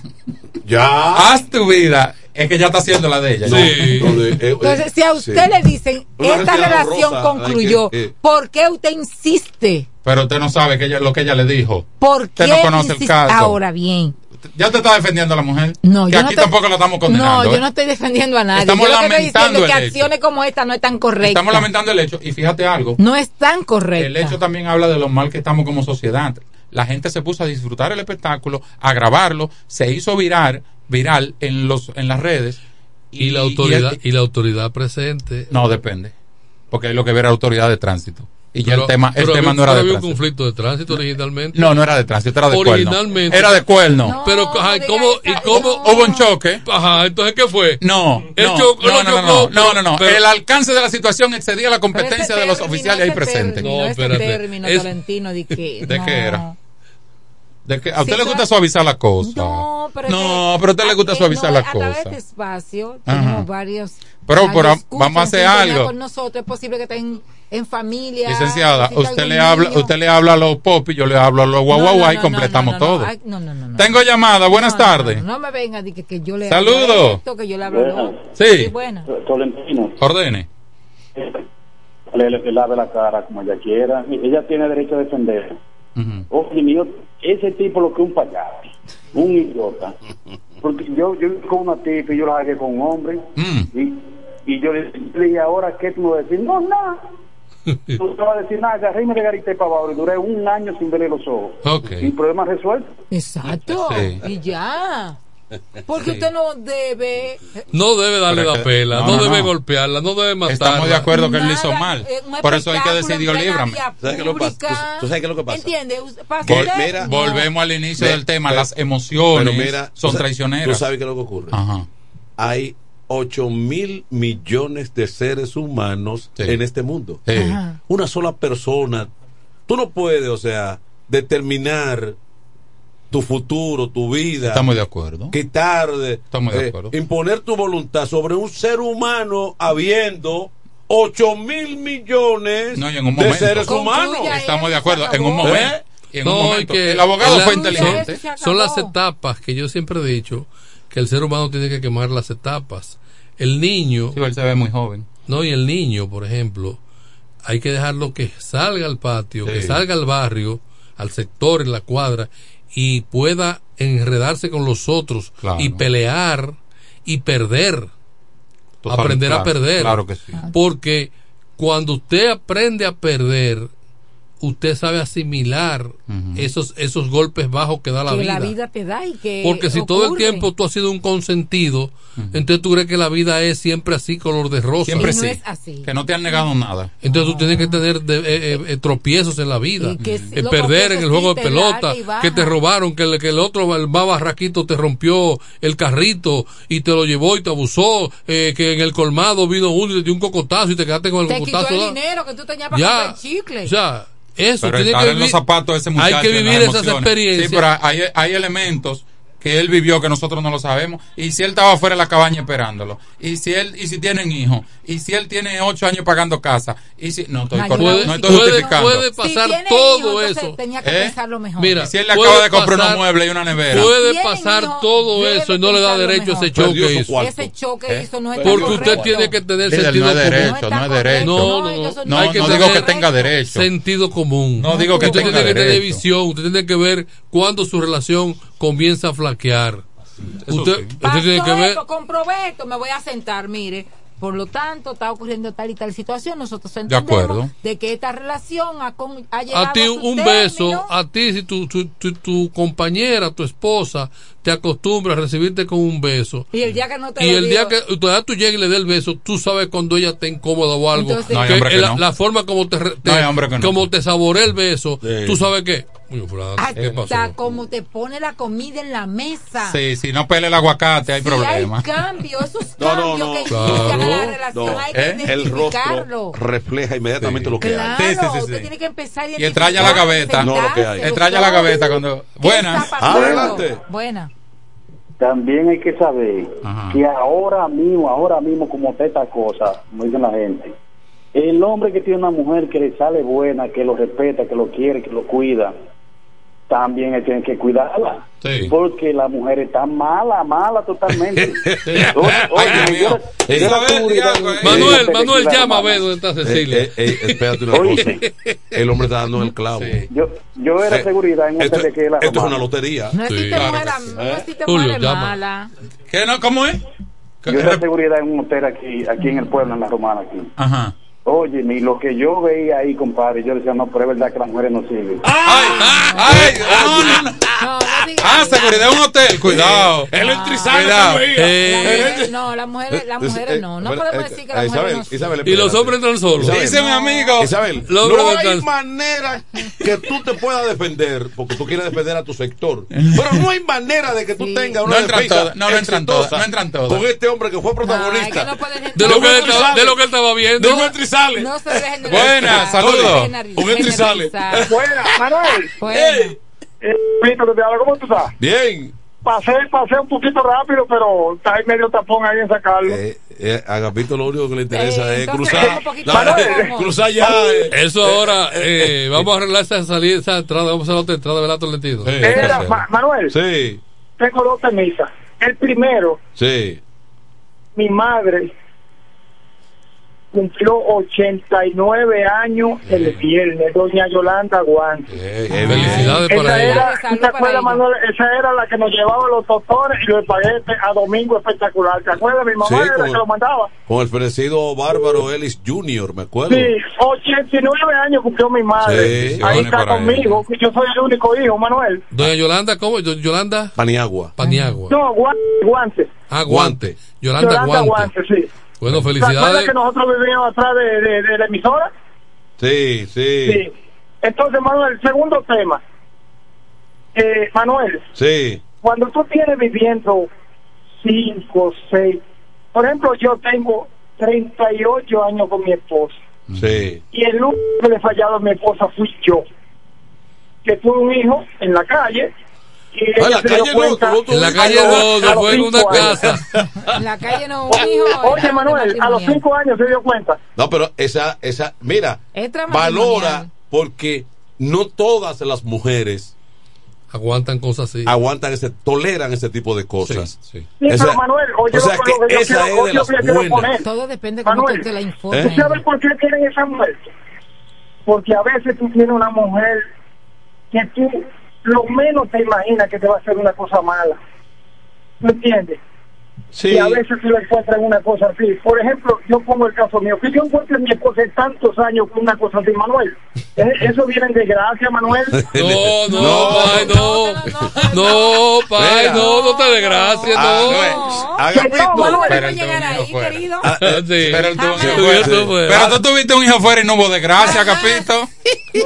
Ya. haz tu vida, es que ya está haciendo la de ella. No, Sí. eh, eh, Entonces, si a usted sí. le dicen, Una esta relación rosa, concluyó, que- eh. ¿por qué usted insiste? Pero usted no sabe que ella, lo que ella le dijo. ¿Por Usted qué no conoce el insiste? caso. Ahora bien. Ya te está defendiendo a la mujer. No, que yo aquí no tampoco la estamos condenando. No, yo no estoy defendiendo a nadie. Estamos yo lo que estoy diciendo lamentando es que el hecho. acciones como esta no están correctas. Estamos lamentando el hecho. Y fíjate algo. No están correctas. El hecho también habla de lo mal que estamos como sociedad. La gente se puso a disfrutar el espectáculo, a grabarlo, se hizo viral, viral en los en las redes. Y la autoridad, el- y la autoridad presente. no depende, porque hay lo que ver a autoridad de tránsito. Y ya Pero- el tema, el pero tema había- no era pero de había un tránsito. conflicto de tránsito originalmente. No, no era de tránsito, era de cuerno. Originalmente. Era de cuerno. No, Pero, ajá, ¿y cómo, y cómo, Hubo un choque. Ajá, entonces, ¿qué fue? No, El no, choque- no, no, no, no, no, no, no. pero- El alcance de la situación excedía la Pero ese competencia de los oficiales ahí ese presentes. No, ese espérate. término, Es- Tolentino, de que, ¿De no. qué era? De que a usted Sí, le pero- gusta suavizar la cosa. No, pero, No, que- pero a usted le gusta eh, suavizar no, la A través de cosa. este espacio Ajá. tenemos varios. Pero, varios pero, vamos a hacer algo. Con nosotros es posible que estén en familia. Licenciada, usted le habla, usted le habla a los pop y yo le hablo a los guau No, guau no, guau y completamos no, no, todo. no, ay, no, no, no, no. Tengo llamada, buenas tardes. No, no me venga de que, que yo le Saludo. esto, que yo le hablo otro. Sí. Ordene. le, le lave la cara como ella quiera. Ella tiene derecho a defender. Oye, mío, ese tipo lo que es un payaso, un idiota. [LAUGHS] Porque yo, yo con una tipa y yo la hagué con un hombre. Mm. Y, y yo le dije, ¿ahora qué tú me vas a decir? No, nada. [LAUGHS] No te vas a decir nada. Agarré y me regarité para abajo y duré un año sin verle los ojos. Ok. Y problema resuelto. Exacto. Sí. Y ya. Porque Sí. usted no debe. No debe darle la pela, no, no, no, debe no. golpearla, no debe matarla. Estamos de acuerdo que él lo hizo mal. eh, Por eso hay que decidir líbrame. ¿Sabes qué es lo que pasa? pública. ¿Tú- tú sabes qué es lo que pasa? ¿Entiende? Usted- para Vol- usted, mira, no. Volvemos al inicio Ve- del tema, las emociones mira, son tú traicioneras. Tú sabes qué es lo que ocurre. Ajá. Hay 8 mil millones de seres humanos Sí. en este mundo. Sí. Una sola persona. Tú no puedes, o sea, determinar tu futuro, tu vida. Estamos de acuerdo. quitar, Estamos de eh, acuerdo. imponer tu voluntad sobre un ser humano habiendo 8 mil millones No, y en un de seres humanos. Estamos de acuerdo. En un momento. ¿Eh? En No, que el abogado la- fue son- inteligente. Son las etapas que yo siempre he dicho que el ser humano tiene que quemar las etapas. El niño, Sí, él se ve muy joven. no, y el niño, por ejemplo, hay que dejarlo que salga al patio, Sí. que salga al barrio, al sector, en la cuadra, y pueda enredarse con los otros Claro. y pelear y perder. Total, aprender a claro, perder. Claro que sí. Porque cuando usted aprende a perder, usted sabe asimilar esos esos golpes bajos que da la que vida. la vida te da y que Porque si todo el tiempo tú has sido un consentido, entonces tú crees que la vida es siempre así, color de rosa. Siempre no sí. es así. Que no te han negado nada. Entonces tú tienes que tener de- eh, eh, eh, tropiezos en la vida. Que Eh, perder en el juego de pelota, que te robaron, que el, que el otro, el más barraquito, te rompió el carrito y te lo llevó y te abusó, eh, que en el colmado vino uno y te dio un cocotazo y te quedaste con el te quitó cocotazo. el ¿no? dinero que tú tenías para Ya, comprar chicle. O sea, eso Pero tiene estar que en los vivir- zapatos de ese muchacho. Hay que vivir esas experiencias. Sí, pero hay, hay elementos que él vivió que nosotros no lo sabemos. Y si él estaba fuera de la cabaña esperándolo. Y si él, y si tienen hijos. Y si él tiene ocho años pagando casa. Y si, no estoy, Ay, cor- puede- no estoy puede- justificando. puede pasar Si todo hijos, eso. Tenía que ¿Eh? pensarlo mejor. Mira, Y si él le acaba de comprar pasar- unos muebles y una nevera. Puede pasar hijos, todo eso y no le da derecho a ese mejor. choque. Hizo. Ese choque ¿Eh? hizo no está Porque correcto. usted tiene que tener sentido no es común. derecho, no es derecho. No, no, no. No, Hay que no digo que tenga derecho. Sentido común. No digo que usted tenga tiene que tener derecho. visión. Usted tiene que ver cuándo su relación comienza a flaquear. Usted, usted Pasó tiene que ver. esto, comprobé esto, me voy a sentar, mire. Por lo tanto, está ocurriendo tal y tal situación. Nosotros entendemos acuerdo. de que esta relación ha, con- ha llegado a ti su un término. beso, a ti si tu, tu, tu, tu compañera, tu esposa, te acostumbra a recibirte con un beso. Y el día que no te Y lo el dio, día que todavía tú llegues y le des el beso, tú sabes cuando ella está incómoda o algo. Entonces- No hay hombre que la, no. la forma como te, te- No hay que no. como te saborea el beso, tú sabes que, "Coño, fulano, ¿qué pasó? hasta como te pone la comida en la mesa. Sí, si no pele el aguacate hay Si problema. hay cambio, esos [LAUGHS] No, no, cambios no. que Claro. inician a la relación, No, hay que ¿eh? el rostro refleja inmediatamente lo que Claro, hay. usted tiene que empezar Y extraña la gaveta. No, lo que hay. Extraña la gaveta cuando. Buenas. Adelante. Buena. También hay que saber que ahora mismo, ahora mismo, como está esta cosa, como dicen la gente, el hombre que tiene una mujer que le sale buena, que lo respeta, que lo quiere, que lo cuida, también tiene que cuidarla. Porque la mujer está mala, mala totalmente. [LAUGHS] Manuel, Eh, Manuel, la llama a ver dónde está Eh, Cecilia. eh, eh, espérate una cosa. El hombre está dando el clavo. Yo, yo era Eh, seguridad en un esto, hotel que la esto es una lotería. No existe Claro mujer, no existe mala. ¿Qué no? ¿Cómo es? Yo era seguridad en un hotel aquí, aquí en el pueblo, en la romana aquí. Ajá. Oye, ni lo que yo veía ahí, compadre, yo decía, no, pero es verdad que las mujeres no sirven. ¡Ay! No. Ah, seguridad en un hotel. Cuidado. Él. Carlos, Eh, No, las mujeres, las mujeres no. No podemos eh, decir que las Isabel, mujeres no. Isabel, Y los hombres entran solos. Dice mi amigo. Isabel, no hay manera que tú te puedas defender porque tú quieres defender a tu sector. Pero no hay manera de que tú tengas una No entran defensa todas, no, no entran todas, no entran todas. Con este hombre que fue protagonista. De lo, que él estaba, de lo que él estaba viendo. Digo, entra y sale. No se dejen de Buenas, saludos. Un entra y sale. Buena, Manuel. Buena. Eh, Víctor, te hablo, ¿cómo tú estás? Bien. Pasé, pasé un poquito rápido, pero está ahí medio tapón ahí en sacarlo. Eh, eh, a Gapito lo único que le interesa Eh, es entonces, cruzar. cruzar ya. eh. Eso ahora, eh, vamos a arreglar esa salida, esa entrada, vamos a hacer la otra entrada. Era, Ma- Manuel, Sí, tengo dos temisas. El primero, sí. mi madre cumplió 89 años el viernes, doña Yolanda Guante. Felicidades Esa para ella. era, ¿tú te acuerdas, Manuel? Esa era la que nos llevaba los doctores y los espaguetes a domingo espectacular. ¿Te acuerdas? Mi mamá Sí, era la que lo mandaba. Con el fenecido bárbaro Ellis Jr., me acuerdo. Sí, 89 años cumplió mi madre. Sí, Ahí está conmigo. Yo soy el único hijo, Manuel. Doña Yolanda, ¿cómo? Yo- Yolanda Paniagua. Paniagua. No, guante. guante. Ah, guante. Yolanda, Guante. Guante, sí. Bueno, ¿Te acuerdas felicidades. que nosotros vivíamos atrás de, de- de la emisora? Sí, sí. Sí. Entonces, Manuel, segundo tema. Eh, Manuel, Sí. cuando tú tienes viviendo cinco, seis, por ejemplo, yo tengo 38 años con mi esposa Sí. y el único que le he fallado a mi esposa fui yo, que tuve un hijo en la calle en la calle no, tú- En la calle no, no fue en una años. casa. [LAUGHS] En la calle no, un hijo. Oye, Manuel, a los cinco años se dio cuenta. No, pero esa, esa, mira, valora porque no todas las mujeres aguantan cosas así. Aguantan ese, toleran ese tipo de cosas. Sí, pero Esa- Manuel, oye, o sea que que yo esa quiero- es de oye, las lo que quiero buenas. poner. Todo depende cómo Manuel, te, la ¿tú informen. sabes por qué tienen esa muerte? Porque a veces tú tienes una mujer que tú lo menos te imaginas que te va a hacer una cosa mala. ¿Tú entiendes? Sí. Y a veces se le encuentran una cosa así. Por ejemplo, yo pongo el caso mío, que yo encuentre a mi esposa en tantos años con una cosa así, Manuel. Eh, Eso viene de gracia, Manuel. No, no, pai, no. No, pai, no, no te de gracia, Ah, no. Agapito. Pero. Ah, tú tuviste un hijo fuera y no hubo desgracia, Capito.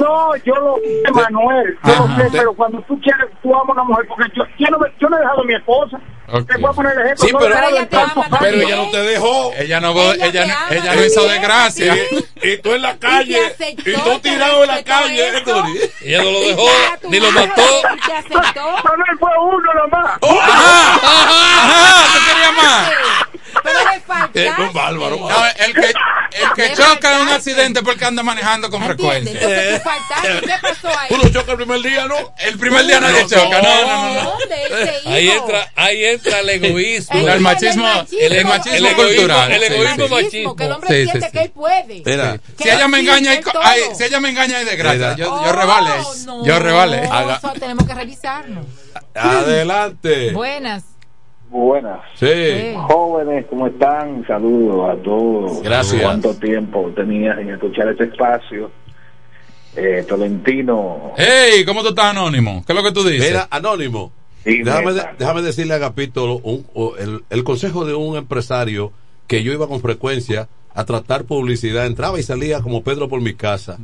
No, yo lo sé, Manuel, yo lo sé, pero cuando tú quieres, tú amas a una mujer, porque yo, yo, no, me- yo no he dejado a mi esposa. Te voy a poner el ejemplo. Sí, pero, pero ella no te dejó. Ella no, ella, no- ella no hizo desgracia. Y, y tú en la calle, y tú tirado en la calle. Héctor. Ella no lo dejó, ni lo mató. y te aceptó. Manuel fue uno nomás. Ajá, ajá, ¿tú querías más? Pero le faltaste. Es un bárbaro. No, el que, el [LAUGHS] que choca en un accidente porque anda manejando con frecuencia. Entonces faltaste. ¿Qué pasó ahí? Uno choca el primer día, ¿no? El primer día nadie choca, no, no, no. no. ¿Dónde él se [LAUGHS] Ahí entra, ahí entra el egoísmo. El machismo, el, El machismo egoísmo, cultural. el egoísmo sí. machismo. Que el hombre Sí, siente sí. que él puede. Mira, Si ella me engaña, hay, si ella me engaña hay desgracia. Yo, yo revale. Oh, no. Yo revale. Haga- tenemos que revisarnos. adelante. [LAUGHS] Buenas. Buenas. Sí. Jóvenes, ¿cómo están? Saludos a todos. Gracias. ¿Cuánto tiempo tenías en escuchar este espacio? Eh, Tolentino. Hey, ¿cómo tú estás anónimo? ¿Qué es lo que tú dices? Mira, Anónimo. Sí, Déjame, neta. de- déjame decirle a Agapito un- o el, el consejo de un empresario que yo iba con frecuencia a tratar publicidad. Entraba y salía como Pedro por mi casa.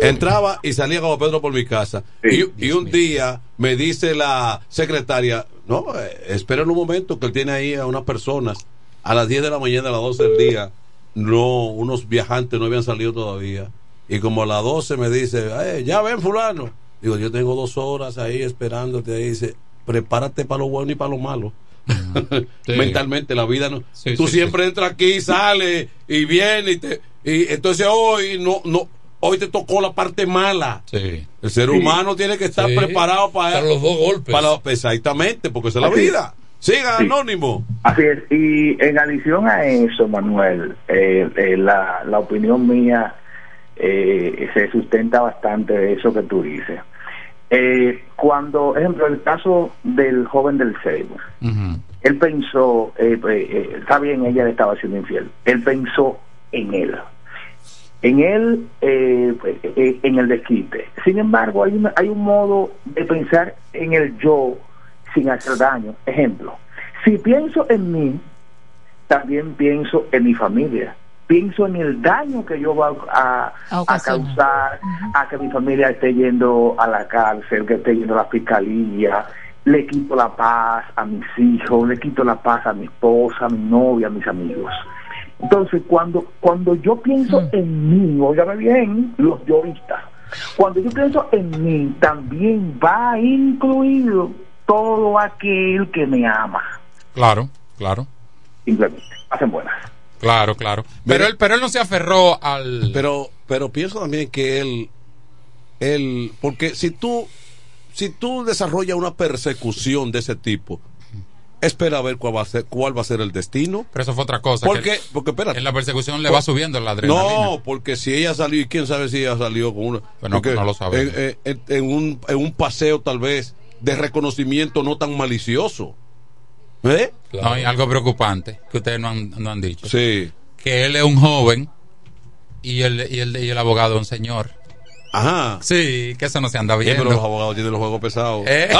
Entraba y salía como Pedro por mi casa. Y, y un día me dice la secretaria, no, eh, esperen un momento que él tiene ahí a unas personas a las 10 de la mañana, a las 12 del día. No, unos viajantes no habían salido todavía. Y como a las 12 me dice, "Eh, ya ven fulano. Digo, yo tengo dos horas ahí esperándote. Ahí dice, prepárate para lo bueno y para lo malo. [LAUGHS] Sí. Mentalmente la vida no. Sí, tú sí, siempre entras aquí, sales y vienes y te y entonces hoy no no hoy te tocó la parte mala. Sí. El ser humano tiene que estar Sí. preparado para, Para los dos golpes. para- exactamente, porque esa es la vida. Siga, Sí. anónimo. Así es, y en adición a eso, Manuel, eh, eh, la, la opinión mía eh, se sustenta bastante de eso que tú dices. Eh, cuando, ejemplo, el caso del joven del Seibo, él pensó, eh, eh, eh, está bien, ella le estaba siendo infiel, él pensó en él, en él, eh, eh, en el desquite. Sin embargo, hay, una- hay un modo de pensar en el yo sin hacer daño. Ejemplo, si pienso en mí, también pienso en mi familia. Pienso en el daño que yo voy a, A a ocasionar. causar, a que mi familia esté yendo a la cárcel, que esté yendo a la fiscalía. Le quito la paz a mis hijos, le quito la paz a mi esposa, a mi novia, a mis amigos. Entonces, cuando, cuando yo pienso en mí, óigame bien, los yoístas, cuando yo pienso en mí, también va incluido todo aquel que me ama. Claro, claro, Simplemente. Hacen buenas. Claro, claro. Pero él, pero él no se aferró al. Pero pero pienso también que él él porque si tú si tú desarrollas una persecución de ese tipo, espera a ver cuál va a ser cuál va a ser el destino. Pero eso fue otra cosa. ¿Por que qué? Porque espérate. En la persecución le va subiendo la adrenalina. No, porque si ella salió, y quién sabe si ella salió con una. Pues no, porque no lo sabemos. En, en- en un, en un paseo, tal vez, de reconocimiento no tan malicioso. ¿Eh? No, hay algo preocupante que ustedes no han, no han dicho. Sí. Que él es un joven y el, y el, y el abogado es un señor. Ajá. Sí, que eso no se anda Sí, viendo. pero los abogados tienen los juegos pesados. ¿Eh? [LAUGHS] [LAUGHS]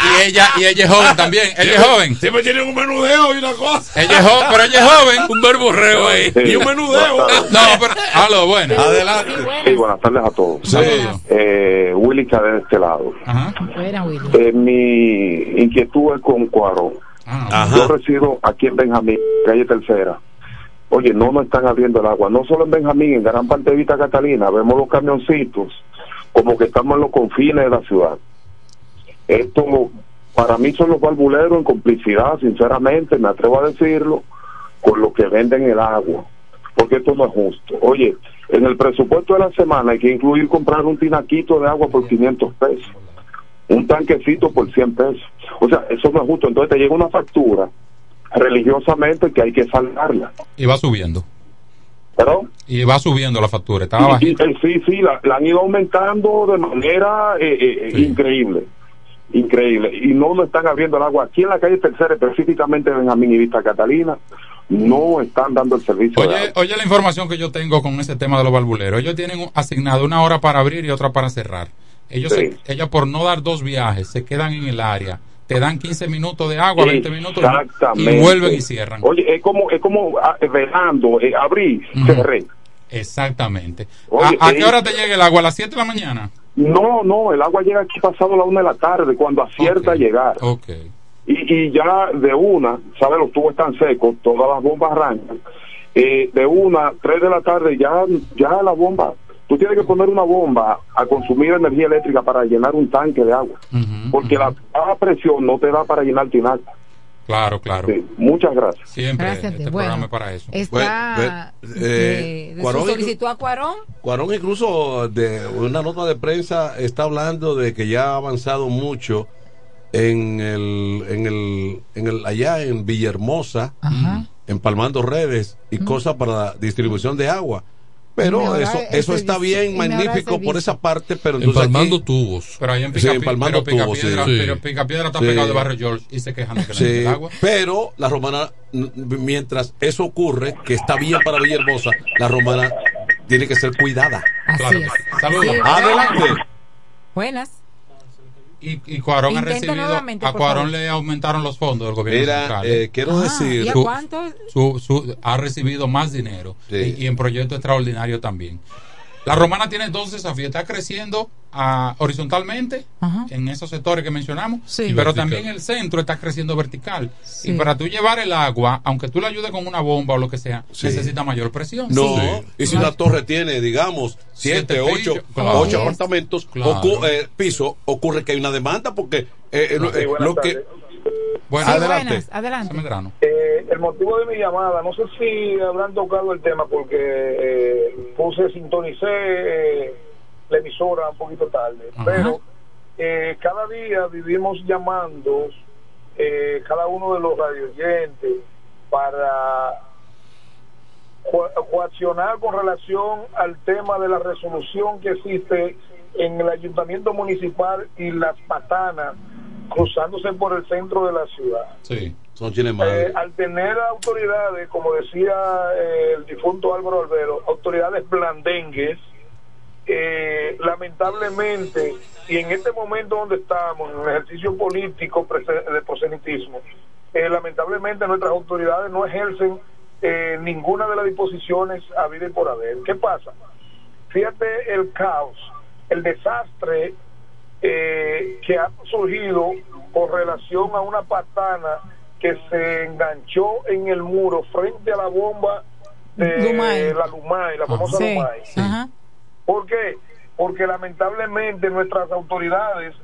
Y ella, y ella es joven también. Ella es joven. Siempre tienen un menudeo y una cosa. Ella es joven, pero ella es joven. Un verborreo ahí. Y un menudeo. No, pero. Aló, bueno. Adelante. Sí, buenas tardes a todos. Sí. Eh, Willy Cadena de este lado. Ajá. Fuera, Willy. Eh, mi inquietud es con Cuarón. Ah, Yo resido aquí en Benjamín, calle Tercera. Oye, no nos están abriendo el agua. No solo en Benjamín, en gran parte de Vita Catalina, vemos los camioncitos como que estamos en los confines de la ciudad. Esto, para mí, son los barbuleros en complicidad, sinceramente, me atrevo a decirlo, con lo que venden el agua. Porque esto no es justo. Oye, en el presupuesto de la semana hay que incluir comprar un tinaquito de agua por 500 pesos un tanquecito por 100 pesos. O sea, eso no es justo. Entonces te llega una factura religiosamente que hay que saldarla. Y va subiendo. ¿Perdón? Y va subiendo la factura. Estaba bajita. eh, sí, sí, la, la han ido aumentando de manera eh, eh, increíble. increíble. Y no nos están abriendo el agua. Aquí en la calle Tercera, específicamente Benjamín y Vista Catalina, no están dando el servicio. Oye, oye la información que yo tengo con ese tema de los valvuleros. Ellos tienen asignado una hora para abrir y otra para cerrar. Ellos, Sí. se- ellos por no dar dos viajes se quedan en el área. Te dan 15 minutos de agua, 20 minutos Exactamente. y vuelven y cierran. Oye, es como, es como ah, velando, eh, abrí, cerré. Exactamente. Oye, ¿A, a eh, qué hora te llega el agua? ¿A las 7 de la mañana? No, no, el agua llega aquí pasado la una de la tarde, cuando acierta a llegar. Y, y ya de una, ¿sabes? Los tubos están secos, todas las bombas arrancan. Eh, de una, tres de la tarde, ya, ya la bomba. Tú tienes que poner una bomba a consumir energía eléctrica para llenar un tanque de agua. porque la baja presión no te da para llenar tinaco. Claro, claro. Sí, muchas gracias. Siempre Gracias, este bueno, programa es para eso. Está Bueno, de, eh, de Cuarón solicitud a Cuarón. Cuarón incluso de una nota de prensa está hablando de que ya ha avanzado mucho en el, en el, en el allá en Villahermosa, empalmando redes y cosas para la distribución de agua. Pero eso, eso está servicio, bien, magnífico por esa parte, pero entonces Empalmando aquí- tubos. Pero ahí en Sí, Pica, empalmando pero tubos, Picapiedra, sí. pero Picapiedra está Sí. pegado de Barrio George y se quejan de que no hay Sí, agua. pero la romana, mientras eso ocurre, que está bien para Villahermosa, la romana tiene que ser cuidada. Así es. Saludos. Sí, Adelante. Buenas. Y, y Cuarón ha recibido, a Cuarón favor. le aumentaron los fondos del gobierno Mira, central. eh, quiero Ah, decir... ¿y a Su- cuánto? su, su- ha recibido más dinero y, y en proyectos extraordinarios también. La romana tiene dos desafíos. Está creciendo ah, horizontalmente en esos sectores que mencionamos, Sí. pero Vertical. también el centro está creciendo vertical. Sí. Y para tú llevar el agua, aunque tú le ayudes con una bomba o lo que sea, Sí. necesita mayor presión. No, y si una torre tiene, digamos, siete, Siete ocho, claro. ocho apartamentos, Claro. ocu- eh, piso, ocurre que hay una demanda porque eh, eh, eh, lo que... Bueno, Sí, adelante. buenas, adelante. Eh, el motivo de mi llamada, no sé si habrán tocado el tema porque eh, puse, sintonicé eh, la emisora un poquito tarde, Ajá. pero eh, cada día vivimos llamando eh, cada uno de los radioyentes para co- coaccionar con relación al tema de la resolución que existe en el ayuntamiento municipal y las patanas cruzándose por el centro de la ciudad. Sí, son chiles madre. Eh, al tener autoridades, como decía eh, el difunto Álvaro Albero, autoridades blandengues, eh, lamentablemente, y en este momento donde estamos, en el ejercicio político de proselitismo, eh, lamentablemente nuestras autoridades no ejercen eh, ninguna de las disposiciones habidas y por haber. ¿Qué pasa? Fíjate el caos, el desastre eh, que ha surgido con relación a una patana que se enganchó en el muro frente a la bomba de Lumay. la Lumay, la famosa Sí. Lumay. Ajá. ¿Por qué? Porque lamentablemente nuestras autoridades,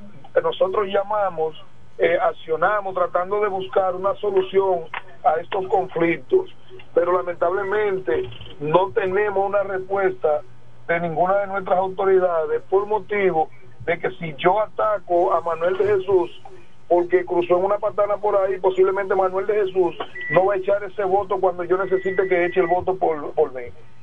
nosotros llamamos, eh, accionamos tratando de buscar una solución a estos conflictos, pero lamentablemente no tenemos una respuesta de ninguna de nuestras autoridades por motivo de que si yo ataco a Manuel de Jesús porque cruzó en una patana por ahí, posiblemente Manuel de Jesús no va a echar ese voto cuando yo necesite que eche el voto por, por mí.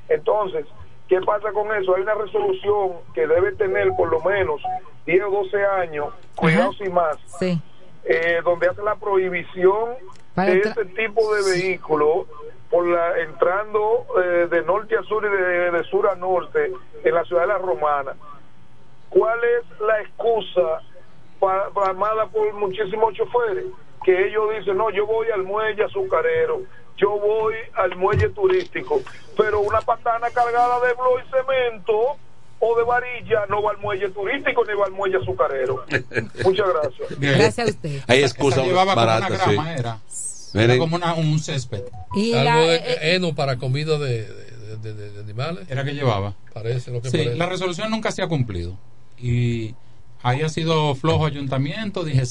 Entonces, ¿qué pasa con eso? Hay una resolución que debe tener por lo menos 10 o 12 años, cuidado sin más, Sí. eh, donde hace la prohibición Para de este tipo de vehículos por la, entrando eh, de norte a sur y de, de sur a norte en la ciudad de la Romana. ¿Cuál es la excusa armada por muchísimos choferes? Que ellos dicen, no, yo voy al muelle azucarero, yo voy al muelle turístico, pero una patana cargada de blo y cemento o de varilla no va al muelle turístico ni va al muelle azucarero. [LAUGHS] Muchas gracias. Gracias a usted. Hay excusas llevaba como una grama, sí. era. Era como una- un césped. Y Algo la- de eh, heno para comida de, de- de- de- de animales. Era que llevaba. Parece lo que Sí, parece. la resolución nunca se ha cumplido. Y ahí ha sido flojo ayuntamiento, dije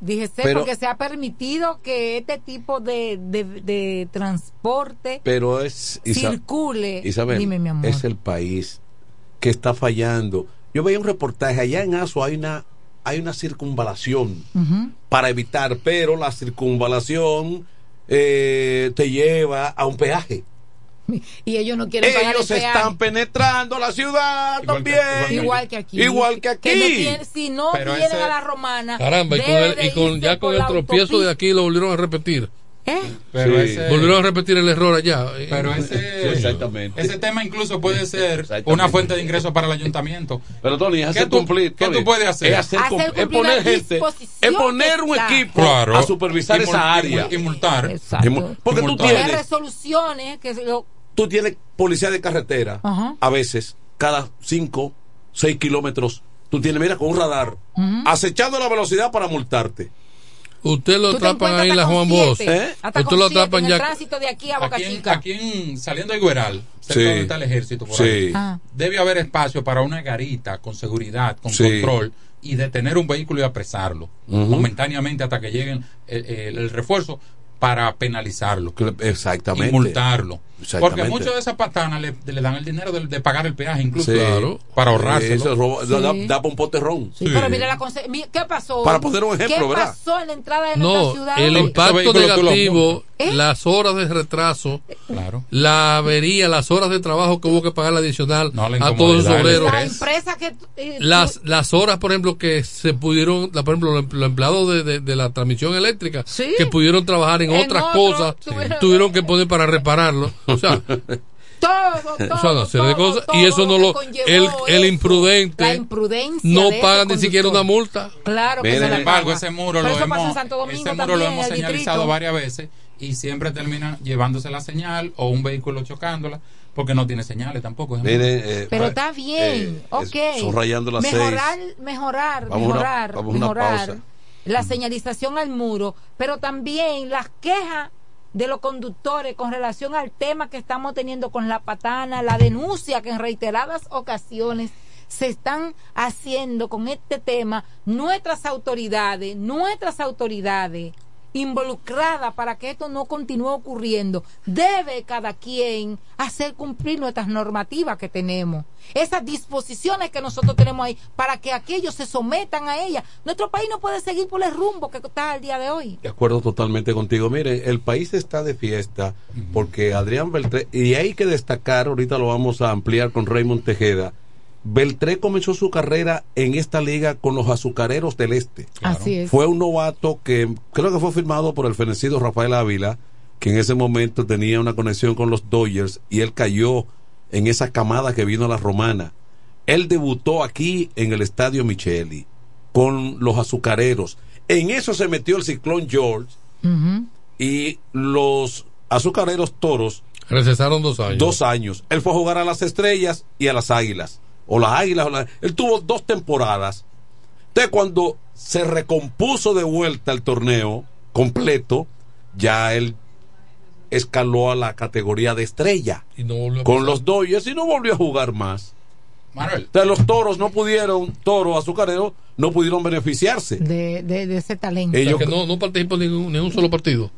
Dije porque se ha permitido que este tipo de, de, de transporte Pero es circule. Isabel, Dime, mi amor. es el país que está fallando. Yo veía un reportaje allá en Aso hay una hay una circunvalación para evitar, pero la circunvalación eh, te lleva a un peaje. [LAUGHS] Y ellos no quieren pagar Ellos el peaje. están penetrando la ciudad también. Igual que aquí. Igual que aquí. no tienen- si no Pero vienen ese- a la romana, Caramba, y con, el- de y con- ya con el tropiezo de autopista. aquí lo volvieron a repetir. ¿Eh? Pero Sí. ese- Volvieron a repetir el error allá. Pero ese, exactamente. ese tema incluso puede ser una fuente de ingreso para el ayuntamiento. Pero Tony, es ¿Qué hacer tú- cumplir. ¿Qué Tony, tú puedes hacer? Es, hacer Hacer es poner gente. Es poner un que está. equipo Claro. a supervisar Y esa área. y multar. Exacto. Porque Y tú multar. Hay tienes, resoluciones que lo- tú tienes policía de carretera. Ajá. A veces, cada 5, 6 kilómetros, tú tienes, mira, con un radar, acechando la velocidad para multarte. Usted lo atrapan ahí en la Juan Bosch. ¿Eh? hasta Usted con lo atrapan en el ya. tránsito de aquí a Boca Aquí en, Chica. aquí en- saliendo de Igueral, cerca Sí. donde está el ejército, por Sí. ahí, Ah. debe haber espacio para una garita con seguridad, con Sí. control y detener un vehículo y apresarlo momentáneamente hasta que lleguen el, el- el refuerzo para penalizarlo Exactamente. y multarlo. Porque muchos de esas patanas le, le dan el dinero de, de pagar el peaje, incluso Sí. claro, para ahorrárselo. Eso da, para un poterrón. Sí, Pero mire la ¿qué pasó? Para poner un ejemplo, ¿Qué ¿verdad? pasó en la entrada de No, nuestra ciudad? el impacto los negativo. ¿Eh? las horas de retraso, Claro. la avería, las horas de trabajo que hubo que pagar adicional No, la a todos el obreros. La estrés. empresa que... eh, Las, las horas, por ejemplo, que se pudieron, la- por ejemplo, los los empleados de, de- de la transmisión eléctrica, Sí. que pudieron trabajar en, En otras otro, cosas, tuvieron- tuvieron que poner para repararlo. [LAUGHS] O sea, todo, todo, serie de todo, cosas. todo y eso no lo, el, el imprudente La imprudencia no paga ni siquiera una multa. Claro que Sin embargo, ese muro, lo hemos, ese muro también, lo hemos señalizado distrito. varias veces y siempre termina llevándose la señal o un vehículo chocándola porque no tiene señales tampoco. ese muro. Miren, eh, Pero está bien, eh, ok. es- Son rayando las mejorar, seis. mejorar, Vamos mejorar, una mejorar pausa. la señalización al muro, pero también las quejas de los conductores con relación al tema que estamos teniendo con la patana, la denuncia que en reiteradas ocasiones se están haciendo con este tema nuestras autoridades, nuestras autoridades involucradas para que esto no continúe ocurriendo, debe cada quien hacer cumplir nuestras normativas que tenemos, esas disposiciones que nosotros tenemos ahí, para que aquellos se sometan a ellas. Nuestro país no puede seguir por el rumbo que está al día de hoy. De acuerdo totalmente contigo. Mire, el país está de fiesta porque Adrián Beltré, y hay que destacar, ahorita lo vamos a ampliar con Raymond Tejeda, Beltré comenzó su carrera en esta liga con los azucareros del Este. Así es. Fue un novato que creo que fue firmado por el fenecido Rafael Ávila, que en ese momento tenía una conexión con los Dodgers y él cayó en esa camada que vino a la romana. Él debutó aquí en el estadio Micheli con los azucareros. En eso se metió el ciclón George y los azucareros toros Recesaron dos años. dos años. Él fue a jugar a las estrellas y a las águilas. O las águilas. o la- Él tuvo dos temporadas. Entonces, cuando se recompuso de vuelta el torneo completo, ya él escaló a la categoría de estrella Y no volvió a con los Dodgers y no volvió a jugar más. Manuel, Entonces, los toros no pudieron, toros azucareros, no pudieron beneficiarse. De, de, de ese talento. O sea, ellos- que no, no participó en ningún, ni un solo partido.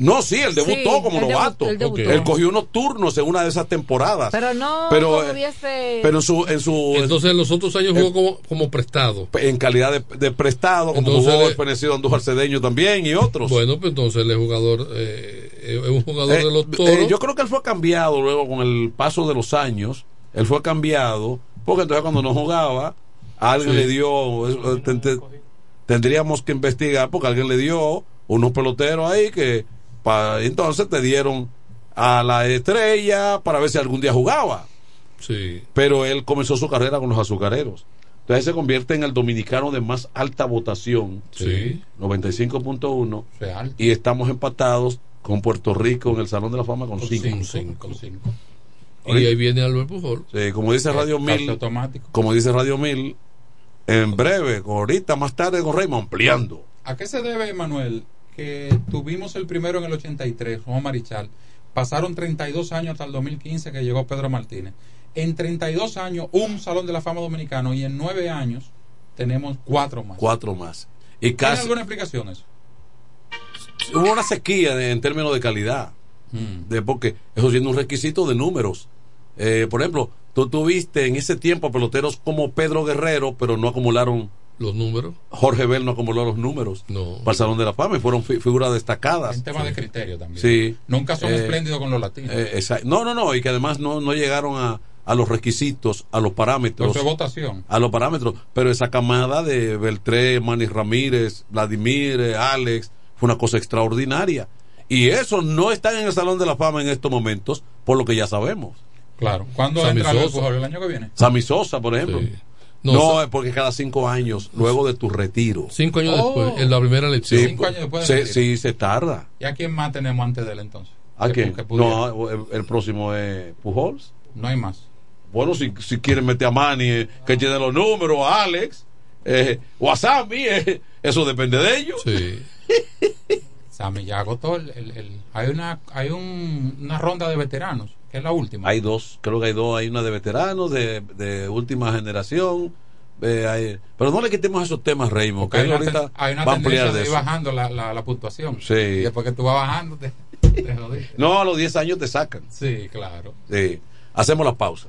No, sí, él debutó Sí, como él novato. él debutó. Él cogió unos turnos en una de esas temporadas. Pero no Pero, como eh, hubiese... Pero en su, en su Entonces, en los otros años jugó como, como prestado. en calidad de, de prestado, como Entonces, jugó el fenecido Andújar Cedeño también y otros. Bueno, pues entonces él es jugador, eh, es un jugador Eh, de los eh, toros. yo creo que él fue cambiado luego con el paso de los años. Él fue cambiado, porque entonces cuando no jugaba, alguien Sí. le dio, ten- ten- tendríamos que investigar, porque alguien le dio unos peloteros ahí que pa- entonces te dieron a la estrella para ver si algún día jugaba. Sí. Pero él comenzó su carrera con los azucareros. Entonces se convierte en el dominicano de más alta votación, Sí. 95.1, real. y estamos empatados con Puerto Rico en el Salón de la Fama con 5. Con cinco. Y ahí viene Albert Pujol. Sí, como dice Radio Casi Mil, automático. como dice Radio Mil, en breve, ahorita más tarde con Raymond ampliando. ¿A qué se debe, Manuel, que tuvimos el primero en el 83, Juan Marichal? Pasaron 32 años hasta el 2015 que llegó Pedro Martínez. En 32 años, un Salón de la Fama Dominicano y en 9 años tenemos cuatro más. Cuatro más. Y ¿Tiene casi alguna explicación eso? hubo una sequía de- en términos de calidad. Mm. de porque eso siendo un requisito de números. Eh, por ejemplo, tú tuviste en ese tiempo peloteros como Pedro Guerrero, pero no acumularon Los números. Jorge Bell no acumuló los números para el Salón de la Fama y fueron fi- figuras destacadas. Un tema de criterio también. Sí. Nunca son Eh, espléndidos con los latinos. Eh, no, no, no, y que además no, no llegaron a, a los requisitos, a los parámetros. Votación. A los parámetros. Pero esa camada de Beltré, Manny Ramírez, Vladimir, eh, Alex, fue una cosa extraordinaria. Y eso no están en el Salón de la Fama en estos momentos, por lo que ya sabemos. Claro. ¿Cuándo Sammy entra Sosa. ¿El año que viene? Sammy Sosa, por ejemplo. No, es porque cada cinco años, luego de tu retiro. Cinco años Oh. después, en la primera elección. Sí, Cinco años después se- del retiro. sí, se tarda. ¿Y a quién más tenemos antes de él entonces? ¿A quién? No, el, el próximo es Pujols. No hay más. Bueno, si, si quieren meter a Manny, eh, que tiene los números, a Alex, eh, o a Sammy, eh, eso depende de ellos. Sí. [LAUGHS] Sammy ya agotó el, el- el- hay una hay un- una ronda de veteranos que es la última Hay dos, creo que hay dos, hay una de veteranos, de, de última generación. eh, hay- pero no le quitemos esos temas, Raymond, que hay una, ahorita hay una va a ampliar de de bajando la, la, la puntuación Sí. y después que tú vas bajando te, te. No, a los 10 años te sacan. sí claro Sí. Hacemos la pausa.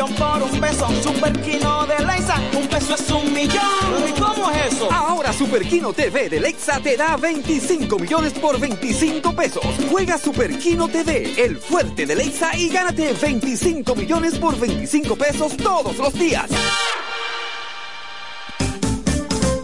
Millón por un peso. Superquino de Leisa, un peso es un millón. ¿Y cómo es eso? Ahora Super Kino TV de Lexa te da 25 millones por 25 pesos. Juega Super Kino TV, el fuerte de Lexa y gánate 25 millones por 25 pesos todos los días.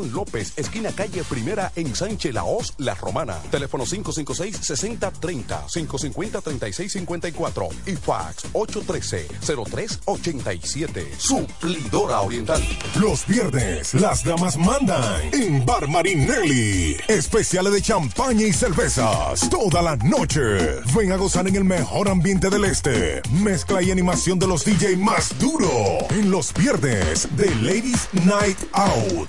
López, esquina calle Primera en Sánchez Laos, La Romana. Teléfono 556-6030, 550-3654 y fax 813-0387. Suplidora Oriental. Los viernes, las damas mandan en Bar Marinelli. Especiales de champaña y cervezas. Toda la noche. Ven a gozar en el mejor ambiente del este. Mezcla y animación de los DJ más duro. En los viernes de Ladies Night Out.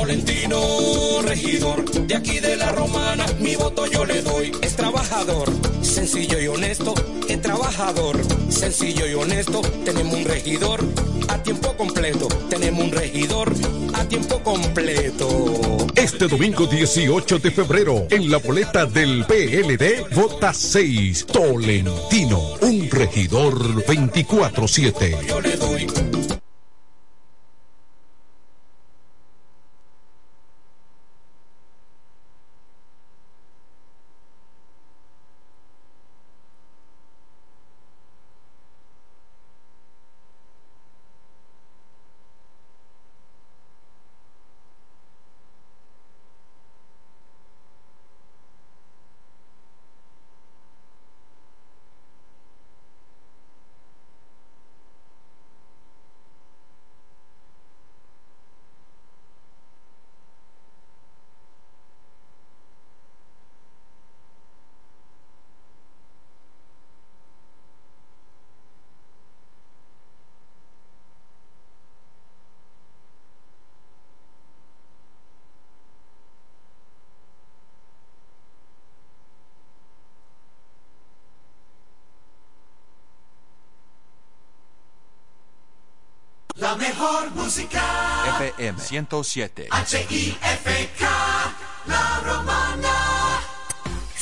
Tolentino, regidor, de aquí de la romana, mi voto yo le doy. Es trabajador, sencillo y honesto, es trabajador, sencillo y honesto. Tenemos un regidor a tiempo completo, tenemos un regidor a tiempo completo. Este domingo 18 de febrero, en la boleta del PLD, vota 6, Tolentino, un regidor 24-7. 907. HIFK, la Roma.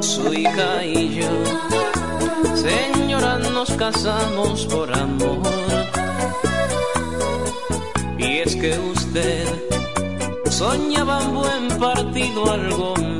Su hija y yo, señora, nos casamos por amor. Y es que usted soñaba un buen partido, algo mejor.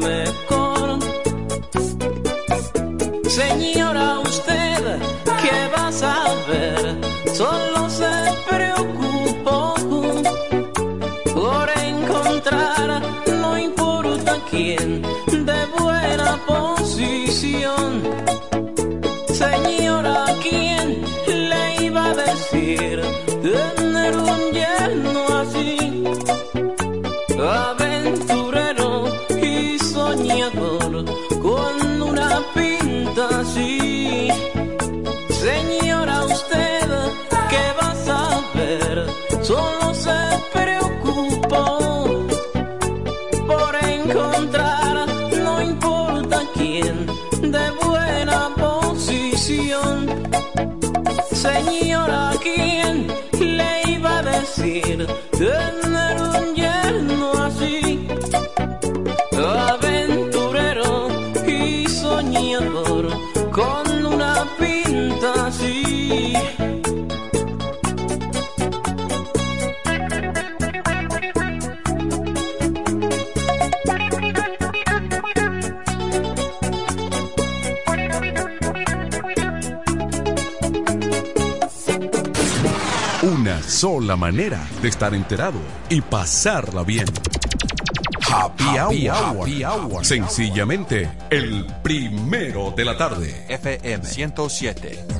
Sola manera de estar enterado y pasarla bien. Happy, hour. Happy Hour. Sencillamente, el primero de la tarde. FM 107.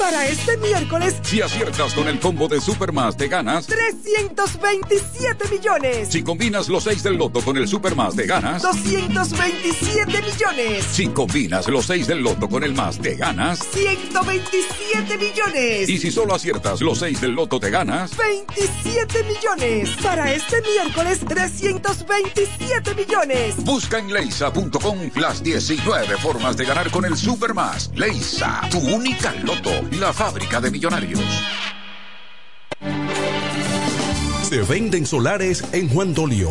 Para este miércoles, Si aciertas con el combo de Supermas, te ganas. 327 millones. Si combinas los 6 del loto con el Supermas, te ganas. 227 millones. Si combinas los 6 del loto con el más, te ganas. 127 millones. Y si solo aciertas los 6 del loto, te ganas. 27 millones. Para este miércoles, 327 millones. Busca en leisa.com las 19 formas de ganar con el Supermas. Leisa, tu única loto, la fábrica de millonarios. Se venden solares en Juan Dolio,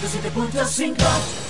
107.5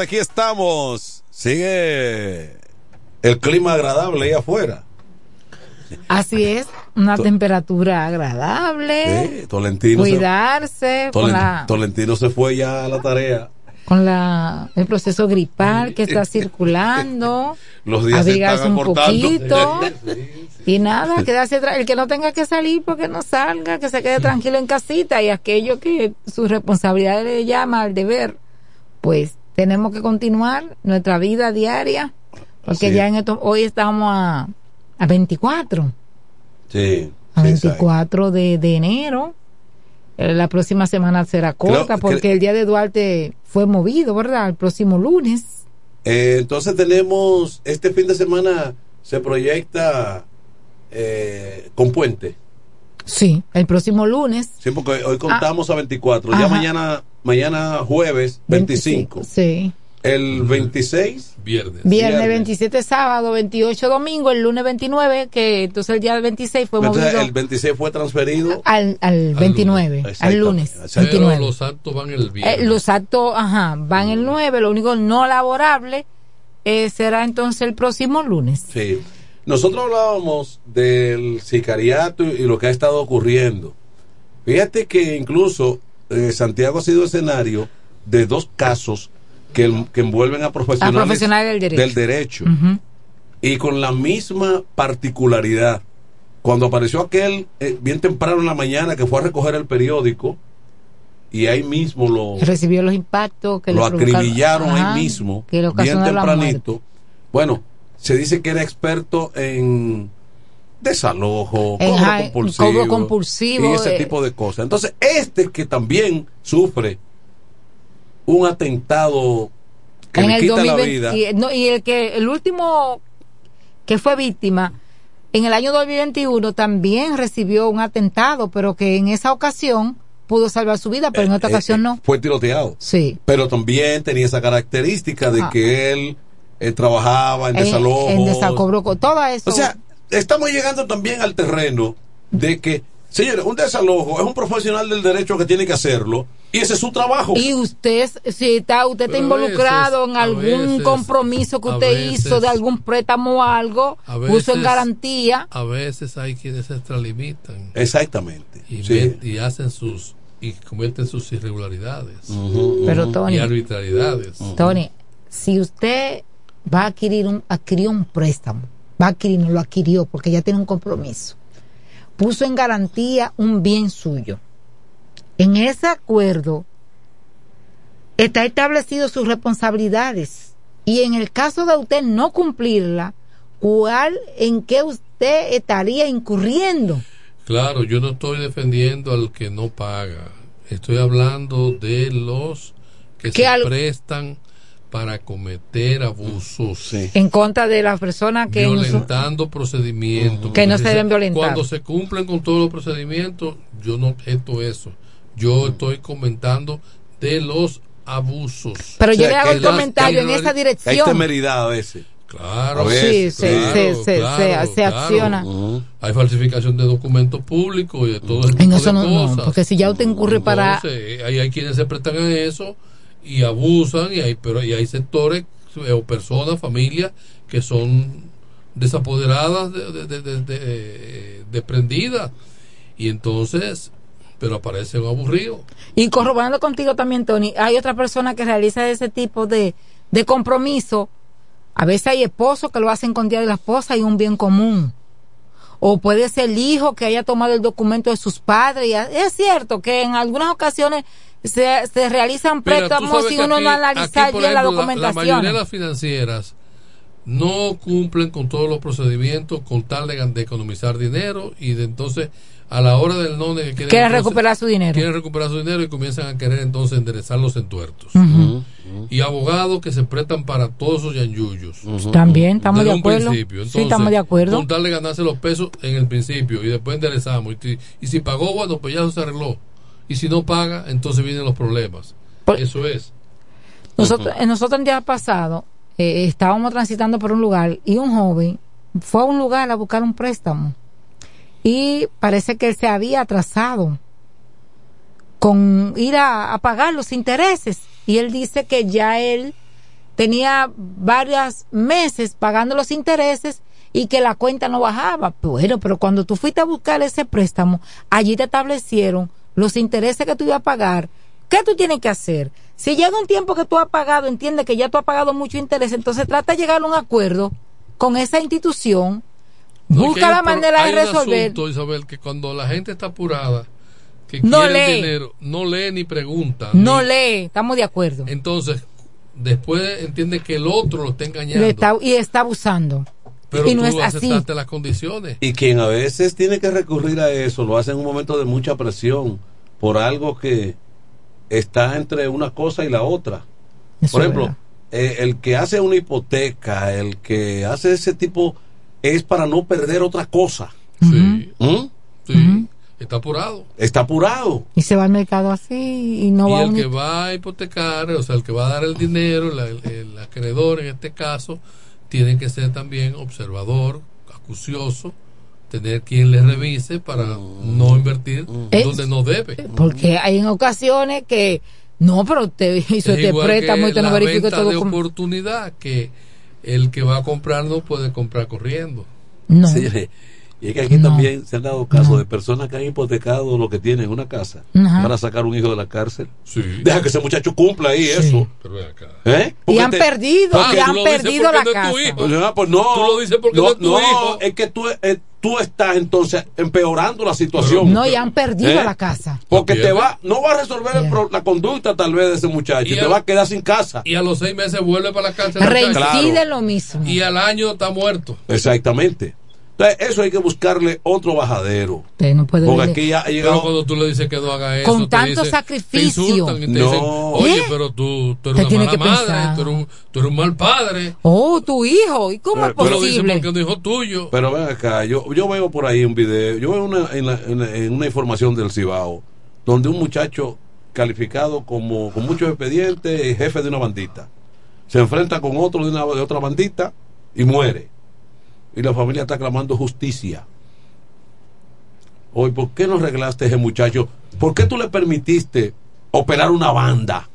Aquí estamos. Sigue el clima agradable ahí afuera. Así es, una temperatura agradable. Sí, Tolentino, cuidarse se, Tolen- la, Tolentino se fue ya a la tarea. con la, el proceso gripal que está [LAUGHS] circulando. Los días se abrigarse un acortando. poquito. [LAUGHS] Y nada, quedarse el que no tenga que salir porque no salga, que se quede tranquilo en casita y aquello que su responsabilidad le llama al deber, pues tenemos que continuar nuestra vida diaria, porque Así ya en esto, hoy estamos a, a 24, Sí. a sí, 24 de, de enero. Eh, La próxima semana será corta porque el día de Duarte fue movido, ¿verdad? El próximo lunes. Eh, entonces tenemos, este fin de semana se proyecta eh, con puente. Sí, el próximo lunes. Sí, porque hoy contamos a 24. Ya Ajá. mañana, mañana jueves 25. Sí. El 26. Viernes. Viernes 27 sábado, 28 domingo, el lunes 29, que entonces el día 26 fue Entonces, movido el 26 fue transferido. al, al 29, al Exacto. lunes Exacto. 29. Pero los actos van el Eh, viernes. los actos, ajá, van el 9, lo único no laborable eh, será entonces el próximo lunes. Sí. Nosotros hablábamos del sicariato y lo que ha estado ocurriendo. Fíjate que incluso eh, Santiago ha sido escenario de dos casos que, que envuelven a profesionales, A profesionales del derecho. y con la misma particularidad. Cuando apareció aquel eh, bien temprano en la mañana que fue a recoger el periódico y ahí mismo lo, Recibió los impactos que lo acribillaron ajá, ahí mismo, que bien tempranito. Bueno, se dice que era experto en desalojo, En cobro compulsivo, cobro compulsivo, y ese eh. tipo de cosas. Entonces, este que también sufre un atentado que en le el quita la 2020 vida, y, no, y el que el último que fue víctima en el año 2021 también recibió un atentado, pero que en esa ocasión pudo salvar su vida, pero en eh, ocasión eh, no. fue tiroteado. Sí. Pero también tenía esa característica de Ah. que él eh, trabajaba en En, desalojo. en desacobro, todo eso. O sea, estamos llegando también al terreno de que, señores, un desalojo es un profesional del derecho que tiene que hacerlo y ese es su trabajo. y usted, si está, usted está involucrado veces- en algún veces- compromiso que usted veces- hizo de algún préstamo o algo, puso en garantía. A veces hay quienes se extralimitan. Exactamente. Y, Sí. met- y hacen sus y cometen sus irregularidades Pero, Tony- y arbitrariedades. Tony, si usted va a adquirir un, adquirió un préstamo, va a adquirir, no lo adquirió porque ya tiene un compromiso, puso en garantía un bien suyo. En ese acuerdo está establecido sus responsabilidades y en el caso de usted no cumplirla, ¿cuál en qué usted estaría incurriendo? Claro, yo no estoy defendiendo al que no paga. Estoy hablando de los que Que se al- prestan para cometer abusos. En contra de las personas que no son- violentando procedimientos. Que no se deben violentar. Cuando se cumplen con todos los procedimientos, yo no objeto eso. Yo estoy comentando de los abusos. Pero yo O sea, le hago el comentario en esa Hay dirección. temeridad a veces. Claro, Sí, se- claro. acciona. Hay falsificación de documentos públicos y de todo eso no, no, cosas. porque si ya usted incurre para... Hay, hay quienes se prestan a eso y abusan y hay pero y hay sectores eh, o personas familias que son desapoderadas de, de- de- eh, desprendidas y entonces pero aparece un aburrido Y corroborando contigo también, Tony, hay otra persona que realiza ese tipo de, de compromiso. A veces hay esposos que lo hacen con día de la esposa y un bien común. O puede ser el hijo que haya tomado el documento de sus padres. Es cierto que en algunas ocasiones se, se realizan préstamos que uno aquí- no analizar aquí, bien la ejemplo, La, documentación. mayoría de las financieras no cumplen con todos los procedimientos con tal de, de economizar dinero y de entonces a la hora del no de que quieren, Quieren entonces- recuperar su dinero. quieren recuperar su dinero y comienzan a querer entonces enderezar los entuertos y abogados que se prestan para todos esos yanyuyos También, estamos de acuerdo. principio. sí, estamos de acuerdo. Con tal de ganarse los pesos en el principio y después enderezamos. Y, y si pagó, bueno, pues ya se arregló. Y si no paga, entonces vienen los problemas. Eso es. Nosotros, nosotros el día pasado eh, estábamos transitando por un lugar y un joven fue a un lugar a buscar un préstamo y parece que él se había atrasado con ir a, a pagar los intereses y él dice que ya él tenía varios meses pagando los intereses y que la cuenta no bajaba. Bueno, pero cuando tú fuiste a buscar ese préstamo, allí te establecieron los intereses que tú ibas a pagar. ¿Qué tú tienes que hacer? Si llega un tiempo que tú has pagado, entiende que ya tú has pagado mucho interés, entonces trata de llegar a un acuerdo con esa institución, busca la manera de hay un resolver. asunto, Isabel, que cuando la gente está apurada, que No quiere el lee. dinero, no lee ni pregunta. No ni- lee, estamos de acuerdo. Entonces, después entiende que el otro lo está engañando. Está- y está abusando. Pero y no tú es así. aceptaste las condiciones. Y quien a veces tiene que recurrir a eso lo hace en un momento de mucha presión por algo que está entre una cosa y la otra. Eso por ejemplo, eh, el que hace una hipoteca, el que hace ese tipo es para no perder otra cosa. Sí. ¿Mm? Sí. Está apurado. Está apurado. Y se va al mercado así y no y va a el un- que va a hipotecar, o sea, el que va a dar el dinero, la- el, el acreedor en este caso, tiene que ser también observador, acucioso, tener quien le revise para no invertir Es- donde no debe. Porque hay en ocasiones que no, pero te [LAUGHS] hizo Es este igual préstamo que y te no verificó todo. de oportunidad que el que va a comprar no puede comprar corriendo. No. Sí, y es que aquí también se han dado casos de personas que han hipotecado lo que tienen, una casa, Ajá. para sacar un hijo de la cárcel. Sí. Deja que ese muchacho cumpla ahí eso. Pero acá. ¿Eh? Y han te- perdido, y tú han lo dices perdido porque la no casa. tu hijo. Pues, ah, pues no. Tú lo dices porque no es tu hijo. es que tú, eh, tú estás entonces empeorando la situación. No, y han perdido ¿Eh? la casa. Porque te va, no va a resolver el pro- la conducta tal vez de ese muchacho y, Y te a- va a quedar sin casa. Y a los seis meses vuelve para la cárcel. Reincide lo mismo. Y al año está muerto. Exactamente. Entonces, eso hay que buscarle otro bajadero. Usted no puede Porque aquí ya ha Pero llegado. cuando tú le dices que no haga eso, Con te tanto dicen- sacrificio. Te y te No. dicen, oye, ¿Eh? pero tú, tú eres Usted una mala madre, pensar. tú eres, un, tú eres un mal padre. Oh, tu hijo. ¿Y cómo es Pero- Tú lo dices posible? porque es un hijo tuyo. Pero ven acá, yo, yo veo por ahí un video, yo veo una, en, la- en la- en una información del Cibao, donde un muchacho calificado como con muchos expedientes, jefe de una bandita, se enfrenta con otro de, una, de otra bandita y muere. Y la familia está clamando justicia. Hoy, ¿por qué no arreglaste a ese muchacho? ¿Por qué tú le permitiste operar una banda?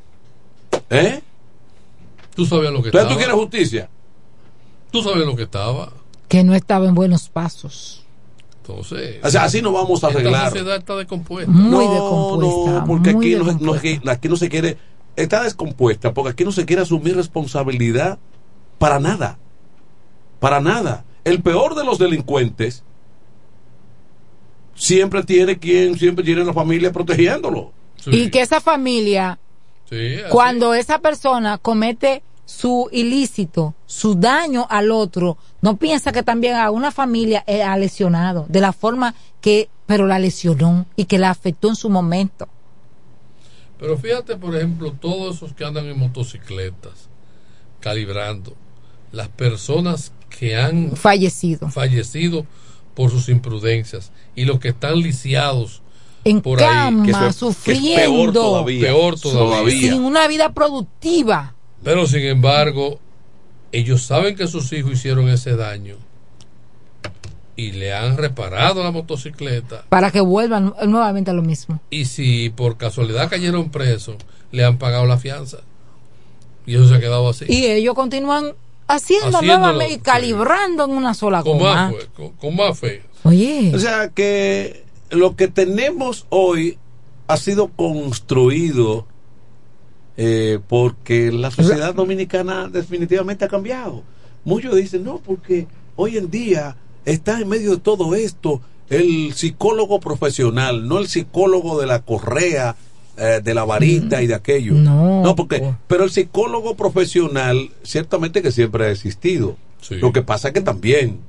¿Eh? Tú sabías lo que Entonces estaba. tú quieres justicia. Tú sabías lo que estaba. Que no estaba en buenos pasos. Entonces. O sea, así no vamos a arreglar. sociedad está descompuesta. Muy no, descompuesta. No, porque no, no aquí no se quiere. Está descompuesta porque aquí no se quiere asumir responsabilidad para nada. Para nada. El peor de los delincuentes siempre tiene quien, siempre tiene la familia protegiéndolo. Y que esa familia, Sí, cuando esa persona comete su ilícito, su daño al otro, no piensa que también a una familia eh, ha lesionado, de la forma que, pero la lesionó y que la afectó en su momento. Pero fíjate, por ejemplo, todos esos que andan en motocicletas, calibrando, las personas que han Fallecido. fallecido por sus imprudencias y los que están lisiados En por cama, ahí. Que eso sufriendo. que es peor todavía. Peor todavía. Sin una vida productiva. Pero sin embargo, ellos saben que sus hijos hicieron ese daño y le han reparado la motocicleta. Para que vuelvan nuevamente a lo mismo. Y si por casualidad cayeron presos, le han pagado la fianza. Y eso se ha quedado así. Y ellos continúan haciendo Haciéndolo, nuevamente y calibrando en una sola con, goma. más, fe- con, con más fe. Oye. O sea que lo que tenemos hoy ha sido construido eh, porque la sociedad dominicana definitivamente ha cambiado. Muchos dicen, no, porque hoy en día está en medio de todo esto el psicólogo profesional, no el psicólogo de la correa, eh, de la varita y de aquello. No, porque, pero el psicólogo profesional, ciertamente que siempre ha existido. Lo que pasa es que también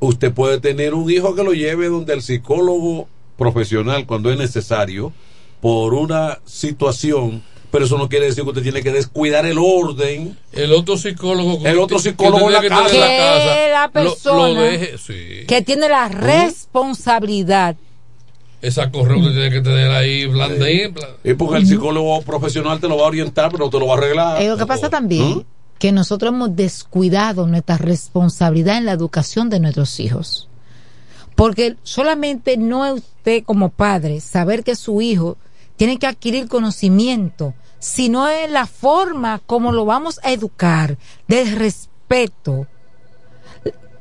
usted puede tener un hijo que lo lleve donde el psicólogo profesional cuando es necesario por una situación pero eso no quiere decir que usted tiene que descuidar el orden El otro psicólogo el otro psicólogo en la Que casa la lo- persona lo deje, sí. que tiene la responsabilidad Esa correa usted tiene que tener ahí blandín. bla- y porque el psicólogo profesional te lo va a orientar pero no te lo va a arreglar Eh, lo que pasa también que nosotros hemos descuidado nuestra responsabilidad en la educación de nuestros hijos. Porque solamente no es usted como padre saber que su hijo tiene que adquirir conocimiento, sino es la forma como lo vamos a educar, del respeto,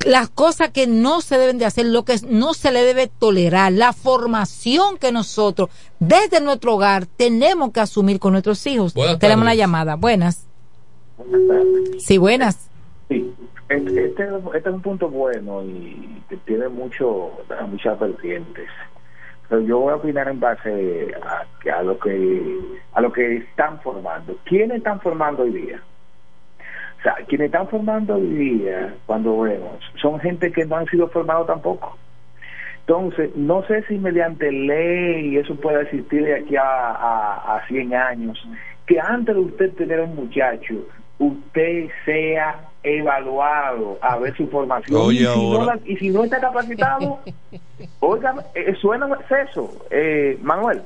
las cosas que no se deben de hacer, lo que no se le debe tolerar, la formación que nosotros desde nuestro hogar tenemos que asumir con nuestros hijos. Buenas Tenemos una tardes. llamada. Buenas. Sí, buenas. Sí, este, este, este es un punto bueno y que tiene mucho, muchas vertientes. Pero yo voy a opinar en base a, a lo que a lo que están formando. ¿Quiénes están formando hoy día? O sea, quienes están formando hoy día, cuando vemos, son gente que no han sido formados tampoco. Entonces, no sé si mediante ley eso puede existir de aquí a, a, a 100 años, que antes de usted tener un muchacho, usted sea evaluado a ver su formación. Oye, y, si no la- y si no está capacitado, [LAUGHS] oiga, eh, suena eso, eh, Manuel.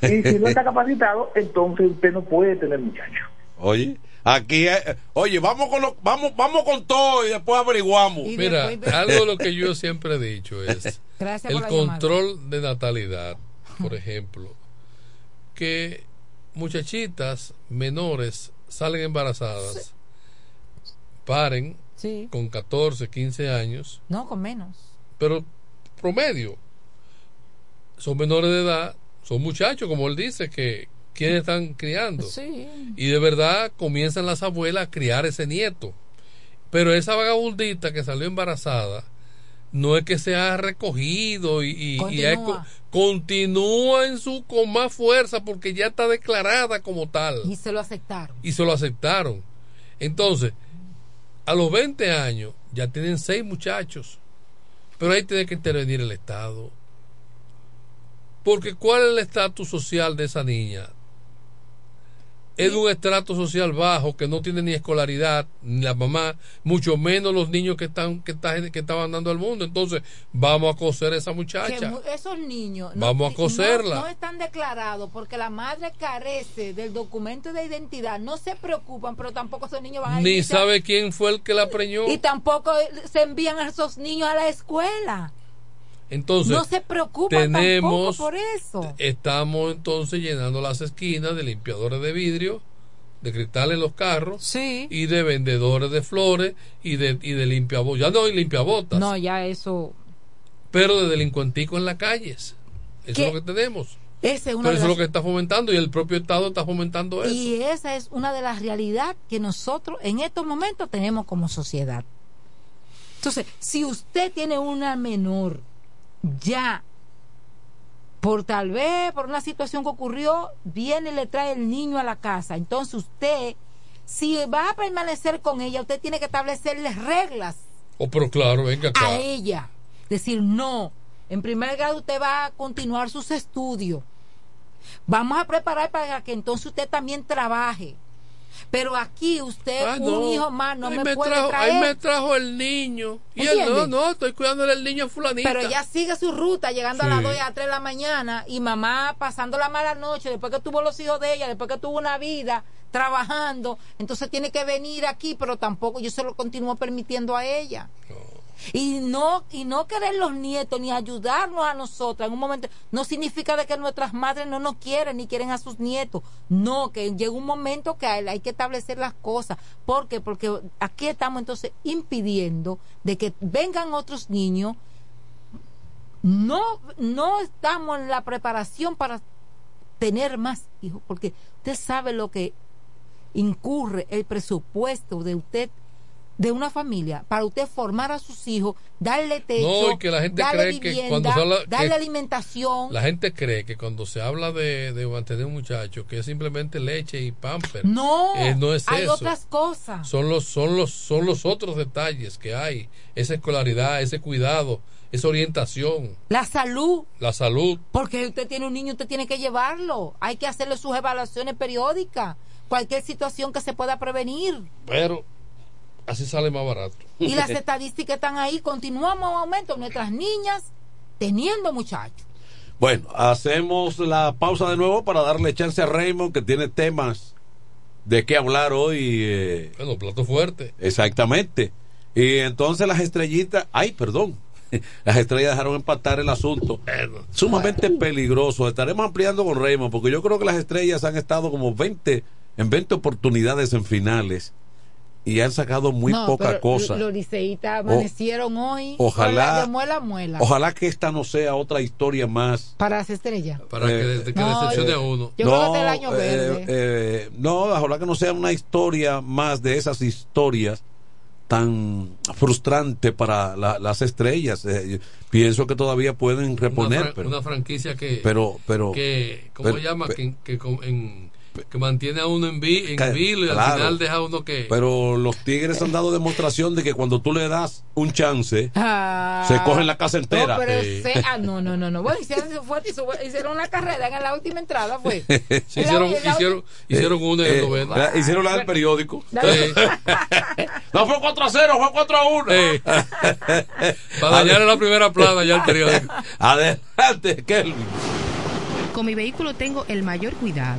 Y si no está capacitado, entonces usted no puede tener muchacho. oye aquí eh, oye vamos con lo, vamos vamos con todo y después averiguamos Mira, algo de lo que yo siempre he dicho es [LAUGHS] Gracias el llamada. control de natalidad, por ejemplo, que muchachitas menores salen embarazadas, paren Sí. con 14, 15 años, No, con menos. pero promedio. Son menores de edad, son muchachos, como él dice, que quienes están criando. Sí. Y de verdad comienzan las abuelas a criar ese nieto. Pero esa vagabundita que salió embarazada, no es que se ha recogido y, y- y hay co- Continúa. continúa en su con más fuerza porque ya está declarada como tal Y se lo aceptaron. y se lo aceptaron. Entonces, a los 20 años ya tienen seis muchachos. Pero ahí tiene que intervenir el Estado. Porque ¿cuál es el estatus social de esa niña? Es de un estrato social bajo que no tiene ni escolaridad, ni la mamá, mucho menos los niños que están que, están, que estaban dando al mundo. Entonces, vamos a coser a esa muchacha. Que esos niños no- Vamos a no- coserla. No, están declarados porque la madre carece del documento de identidad. No se preocupan, pero tampoco esos niños van a Ni sabe quién fue el que la preñó. Y tampoco se envían a esos niños a la escuela. Entonces, no se preocupan tenemos, por eso. estamos entonces llenando las esquinas de limpiadores de vidrio, de cristal en los carros, y de vendedores de flores y de, y de limpiabotas. Ya no hay limpiabotas, No, ya eso. pero de delincuentico en las calles. Eso ¿Qué? es lo que tenemos. Esa es una Pero eso es lo que está fomentando y el propio Estado está fomentando eso. Y esa es una de las realidades que nosotros en estos momentos tenemos como sociedad. Entonces, si usted tiene una menor ya por tal vez por una situación que ocurrió, viene y le trae el niño a la casa. Entonces usted, si va a permanecer con ella, usted tiene que establecerle reglas Oh, pero claro, venga acá. a ella. Decir, no, en primer grado usted va a continuar sus estudios. Vamos a preparar para que entonces usted también trabaje. Pero aquí usted, Ah, un hijo más, no Ahí me, me puede trajo, traer. ahí me trajo el niño. Y él no, no, estoy cuidándole el niño a fulanita. Pero ella sigue su ruta llegando a las 2 y a las 3 de la mañana y mamá pasando la mala noche después que tuvo los hijos de ella, después que tuvo una vida trabajando, entonces tiene que venir aquí, pero tampoco yo se lo continúo permitiendo a ella. Y no y no querer los nietos ni ayudarnos a nosotras en un momento no significa de que nuestras madres no nos quieren ni quieren a sus nietos. No, que llega un momento que hay, hay que establecer las cosas. ¿Por qué? Porque aquí estamos entonces impidiendo de que vengan otros niños no, no estamos en la preparación para tener más hijos, porque usted sabe lo que incurre el presupuesto de usted, de una familia, para usted formar a sus hijos, darle techo, No, y que la gente darle cree que vivienda, cuando se habla- darle que- alimentación. La gente cree que cuando se habla de, de mantener un muchacho, que es simplemente leche y pamper. No, Eh, no es hay eso. otras cosas. Son los, son los, son los otros detalles que hay. Esa escolaridad, ese cuidado, esa orientación, La salud, la salud. porque usted tiene un niño, usted tiene que llevarlo. Hay que hacerle sus evaluaciones periódicas. Cualquier situación que se pueda prevenir. Pero así sale más barato. Y las [LAUGHS] estadísticas están ahí. Continuamos en aumento. Nuestras niñas teniendo muchachos. Bueno, hacemos la pausa de nuevo para darle chance a Raymond que tiene temas de qué hablar hoy. eh, Bueno, plato fuerte. Exactamente. Y entonces las estrellitas, ay, perdón, [LAUGHS] las estrellas dejaron empatar el asunto. Sumamente peligroso. Estaremos ampliando con Raymond porque yo creo que las estrellas han estado como 20 en 20 oportunidades en finales y han sacado muy No, poca pero cosa. Los liceístas amanecieron hoy. ojalá- De muela a muela. Ojalá que esta no sea otra historia más. Para las estrellas. Para que, que No, decepcione yo- a uno. Yo creo que el año eh, verde. eh, no, ojalá que no sea una historia más de esas historias tan frustrante para la- las estrellas. Eh, pienso que todavía pueden reponer, una, fran- pero, una franquicia que pero, pero, que cómo pero- se llama pero- que, que, en- que mantiene a uno en, vi, en Ca- vilo y al final deja a uno que pero los Tigres han dado demostración de que cuando tú le das un chance, Ah. se cogen la casa entera. No, pero Sí. ese- ah, no, no, no, no. Bueno, hicieron, fue- hicieron una carrera en la última entrada, fue. [LAUGHS] Sí, hicieron, La- la- hicieron, hicieron una en el Eh, noveno. la- hicieron la del periódico. Sí. [LAUGHS] no fue 4 a 0, fue 4 a 1. Sí. [LAUGHS] Para dañar la primera plana ya el periódico. Adelante, Kelvin. Con mi vehículo tengo el mayor cuidado.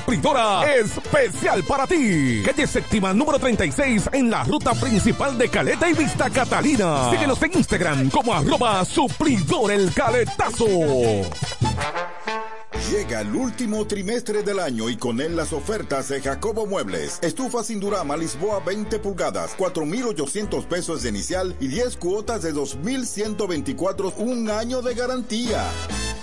supridora especial para ti. Calle séptima número 36 en la ruta principal de Caleta y Vista Catalina. Síguenos en Instagram como arroba suplidor el caletazo. Llega el último trimestre del año y con él las ofertas de Jacobo Muebles. Estufa sin Durama Lisboa 20 pulgadas, 4,800 pesos de inicial y 10 cuotas de 2,124, un año de garantía.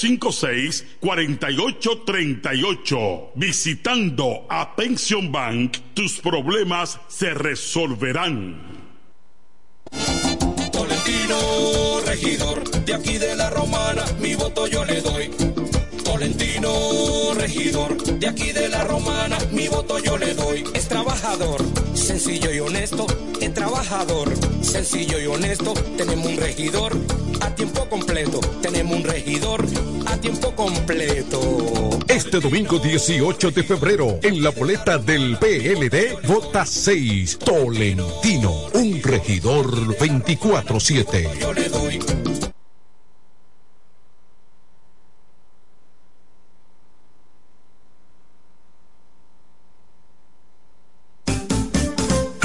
809-556-4838. Visitando a Pension Bank, tus problemas se resolverán. Tolentino, regidor, de aquí de la romana, mi voto yo le doy. Tolentino, regidor, de aquí de la romana, mi voto yo le doy. Es trabajador, sencillo y honesto, es trabajador, sencillo y honesto. Tenemos un regidor a tiempo completo, tenemos un regidor a tiempo completo. Este domingo 18 de febrero, en la boleta del PLD, vota 6, Tolentino, un regidor 24-7.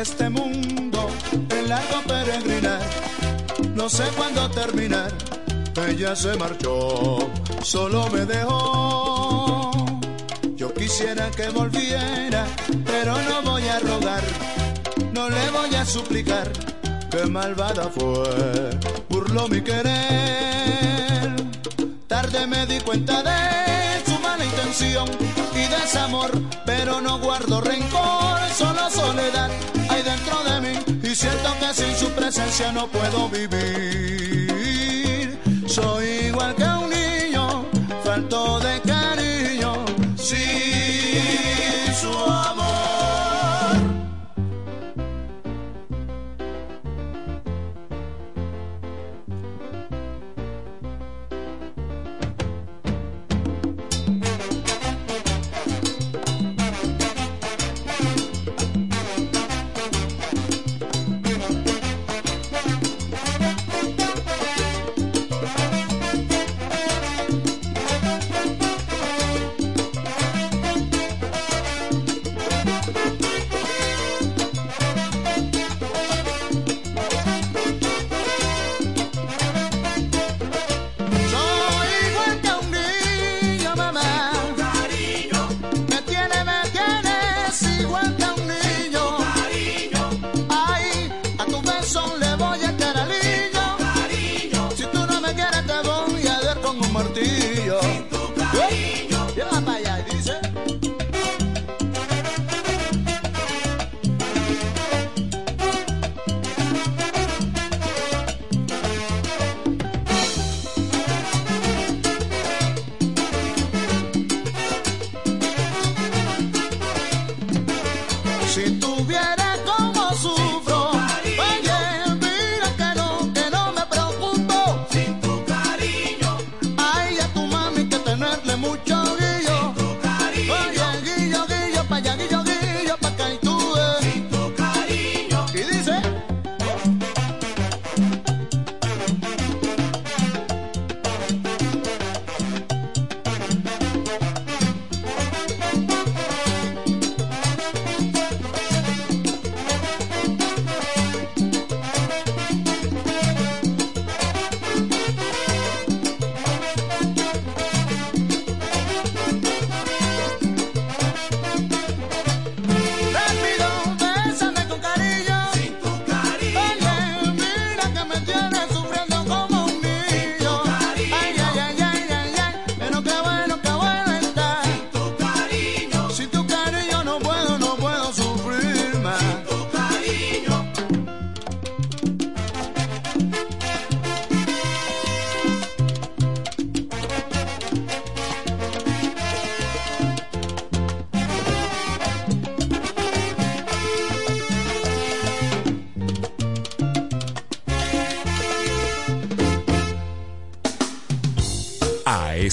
Este mundo en largo peregrinar. No sé cuándo terminar. Ella se marchó, solo me dejó. Yo quisiera que volviera, pero no voy a rogar. No le voy a suplicar. Qué malvada fue, burló mi querer. Tarde me di cuenta de su mala intención y desamor, pero no guardo rencor, y siento que sin su presencia no puedo vivir. Soy igual que un niño, falto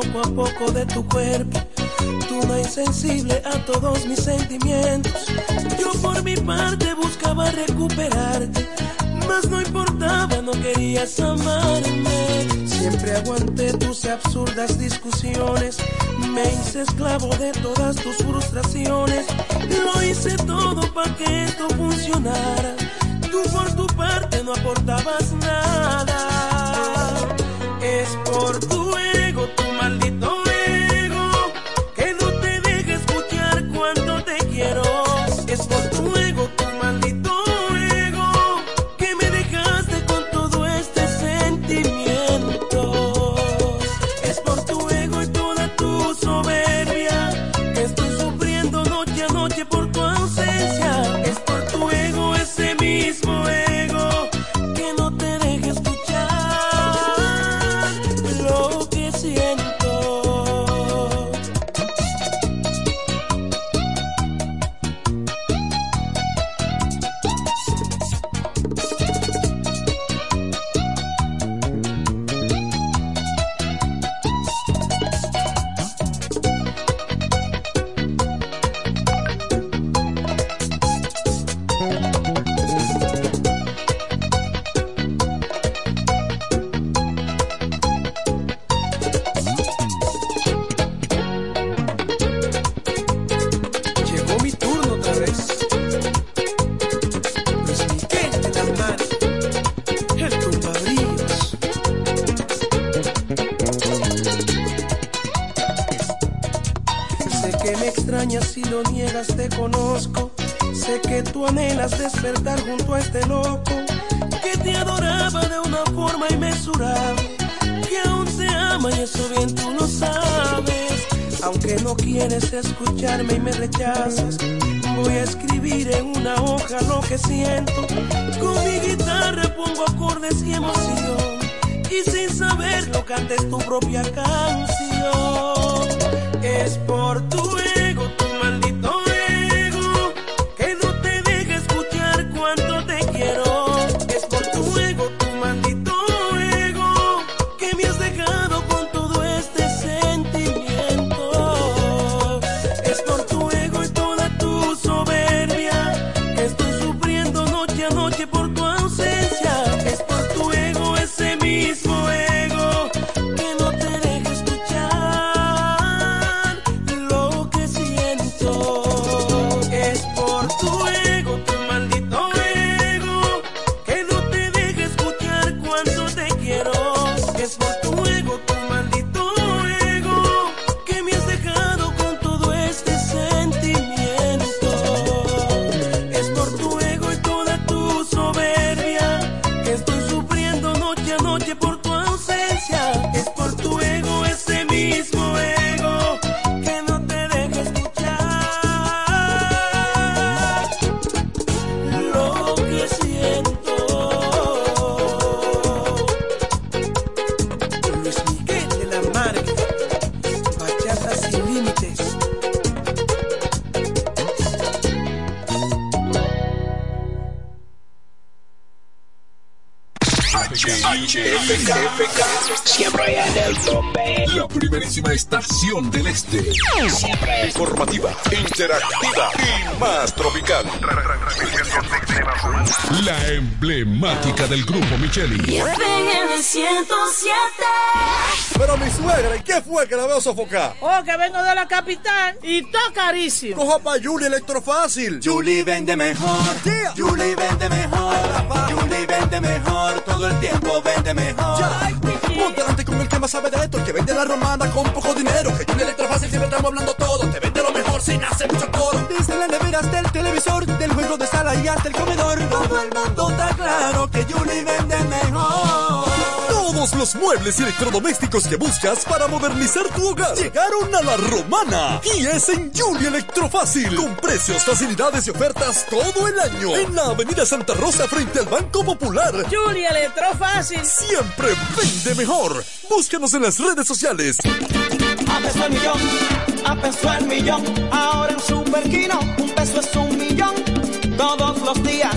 poco a poco de tu cuerpo. Tú insensible a todos mis sentimientos. Yo por mi parte buscaba recuperarte, mas no importaba, no querías amarme. Siempre aguanté tus absurdas discusiones, me hice esclavo de todas tus frustraciones. Lo hice todo para que esto funcionara. Tú por tu parte no aportabas nada. Es por quieres escucharme y me rechazas, voy a escribir en una hoja lo que siento. Con mi guitarra pongo acordes y emoción, y sin saberlo cantes tu propia canción. Es por tu emblemática del grupo Micheli. FM 107. Pero mi suegra, ¿y qué fue que la veo sofocar? Oh, que vengo de la capital y todo carísimo. Coja pa' Julie Electrofácil. Julie vende mejor. Julie vende mejor. Julie vende mejor. Todo el tiempo vende mejor. Ponte delante con el que más sabe de esto, el que vende la romana con poco dinero. Que Julie Electrofácil siempre estamos hablando todo. Te vende lo mejor sin hacer mucho coro. Desde la nevera hasta el televisor, del juego de sala y hasta el comedor. Todo el mundo está claro que Julie vende mejor. Todos los muebles y electrodomésticos que buscas para modernizar tu hogar llegaron a la romana. Y es en Julie Electrofácil. Con precios, facilidades y ofertas todo el año. En la avenida Santa Rosa frente al Banco Popular. Julia Electrofácil. Siempre vende mejor. Búscanos en las redes sociales. A peso el millón, a peso el millón. Ahora en Superquino, un peso es un millón. Todos los días,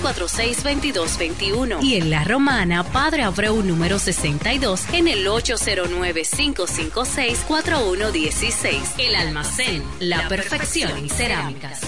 809-246-2221. Y en La Romana, Padre Abreu, número 62, en el 809-556-4116. El almacén, la perfección en cerámicas.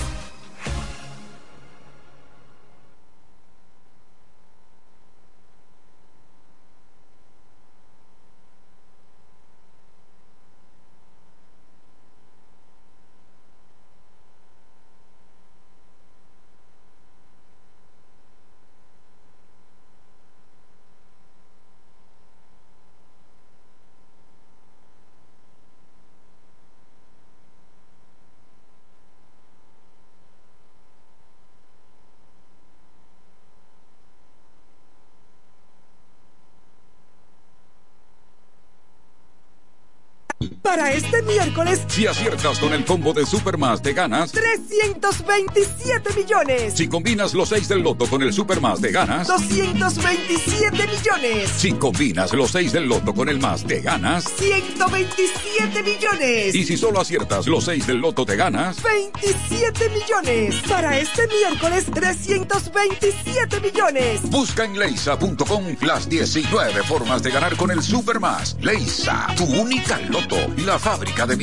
Para este miércoles, Si aciertas con el combo de Supermas, te ganas. 327 millones. Si combinas los 6 del loto con el Supermas, te ganas. 227 millones. Si combinas los 6 del loto con el más, te ganas. 127 millones. Y si solo aciertas los 6 del loto, te ganas. 27 millones. Para este miércoles, 327 millones. Busca en leisa.com las 19 formas de ganar con el Supermas. Leisa, tu única loto, la fábrica de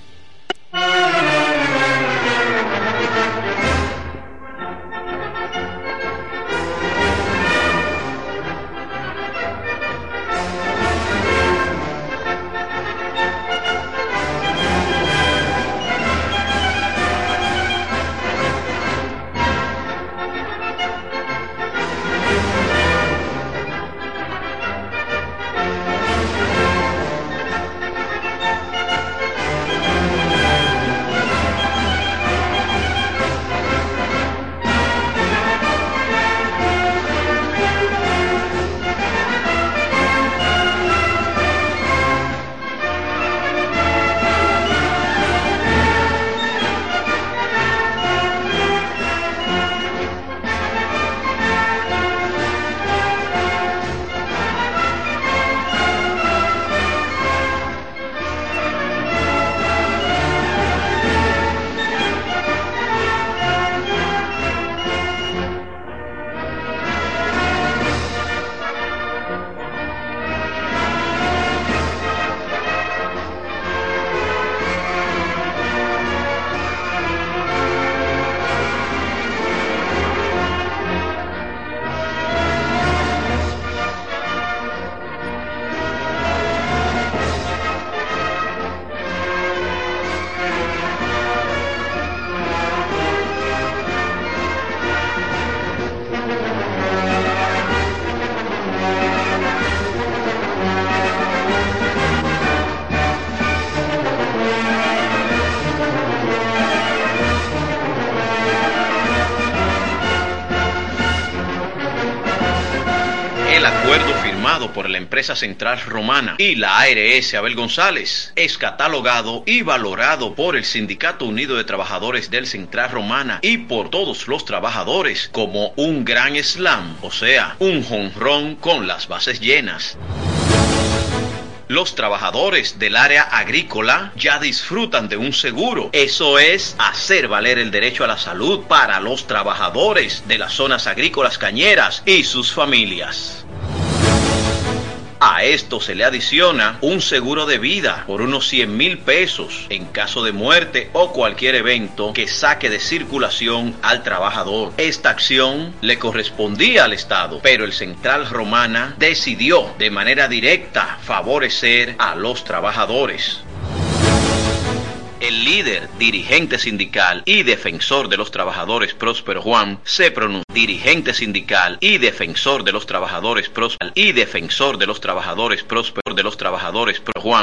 Thank [LAUGHS] you. Central romana y la ARS Abel González, es catalogado y valorado por el Sindicato Unido de Trabajadores del Central Romana y por todos los trabajadores como un gran slam, o sea, un jonrón con las bases llenas. Los trabajadores del área agrícola ya disfrutan de un seguro. Eso es hacer valer el derecho a la salud para los trabajadores de las zonas agrícolas cañeras y sus familias. A esto se le adiciona un seguro de vida por unos 100 mil pesos en caso de muerte o cualquier evento que saque de circulación al trabajador. Esta acción le correspondía al Estado, pero el Central Romana decidió de manera directa favorecer a los trabajadores. El líder, dirigente sindical y defensor de los trabajadores Próspero Juan se pronunció. Dirigente sindical y defensor de los trabajadores Próspero y defensor de los trabajadores Próspero de los trabajadores Pro Juan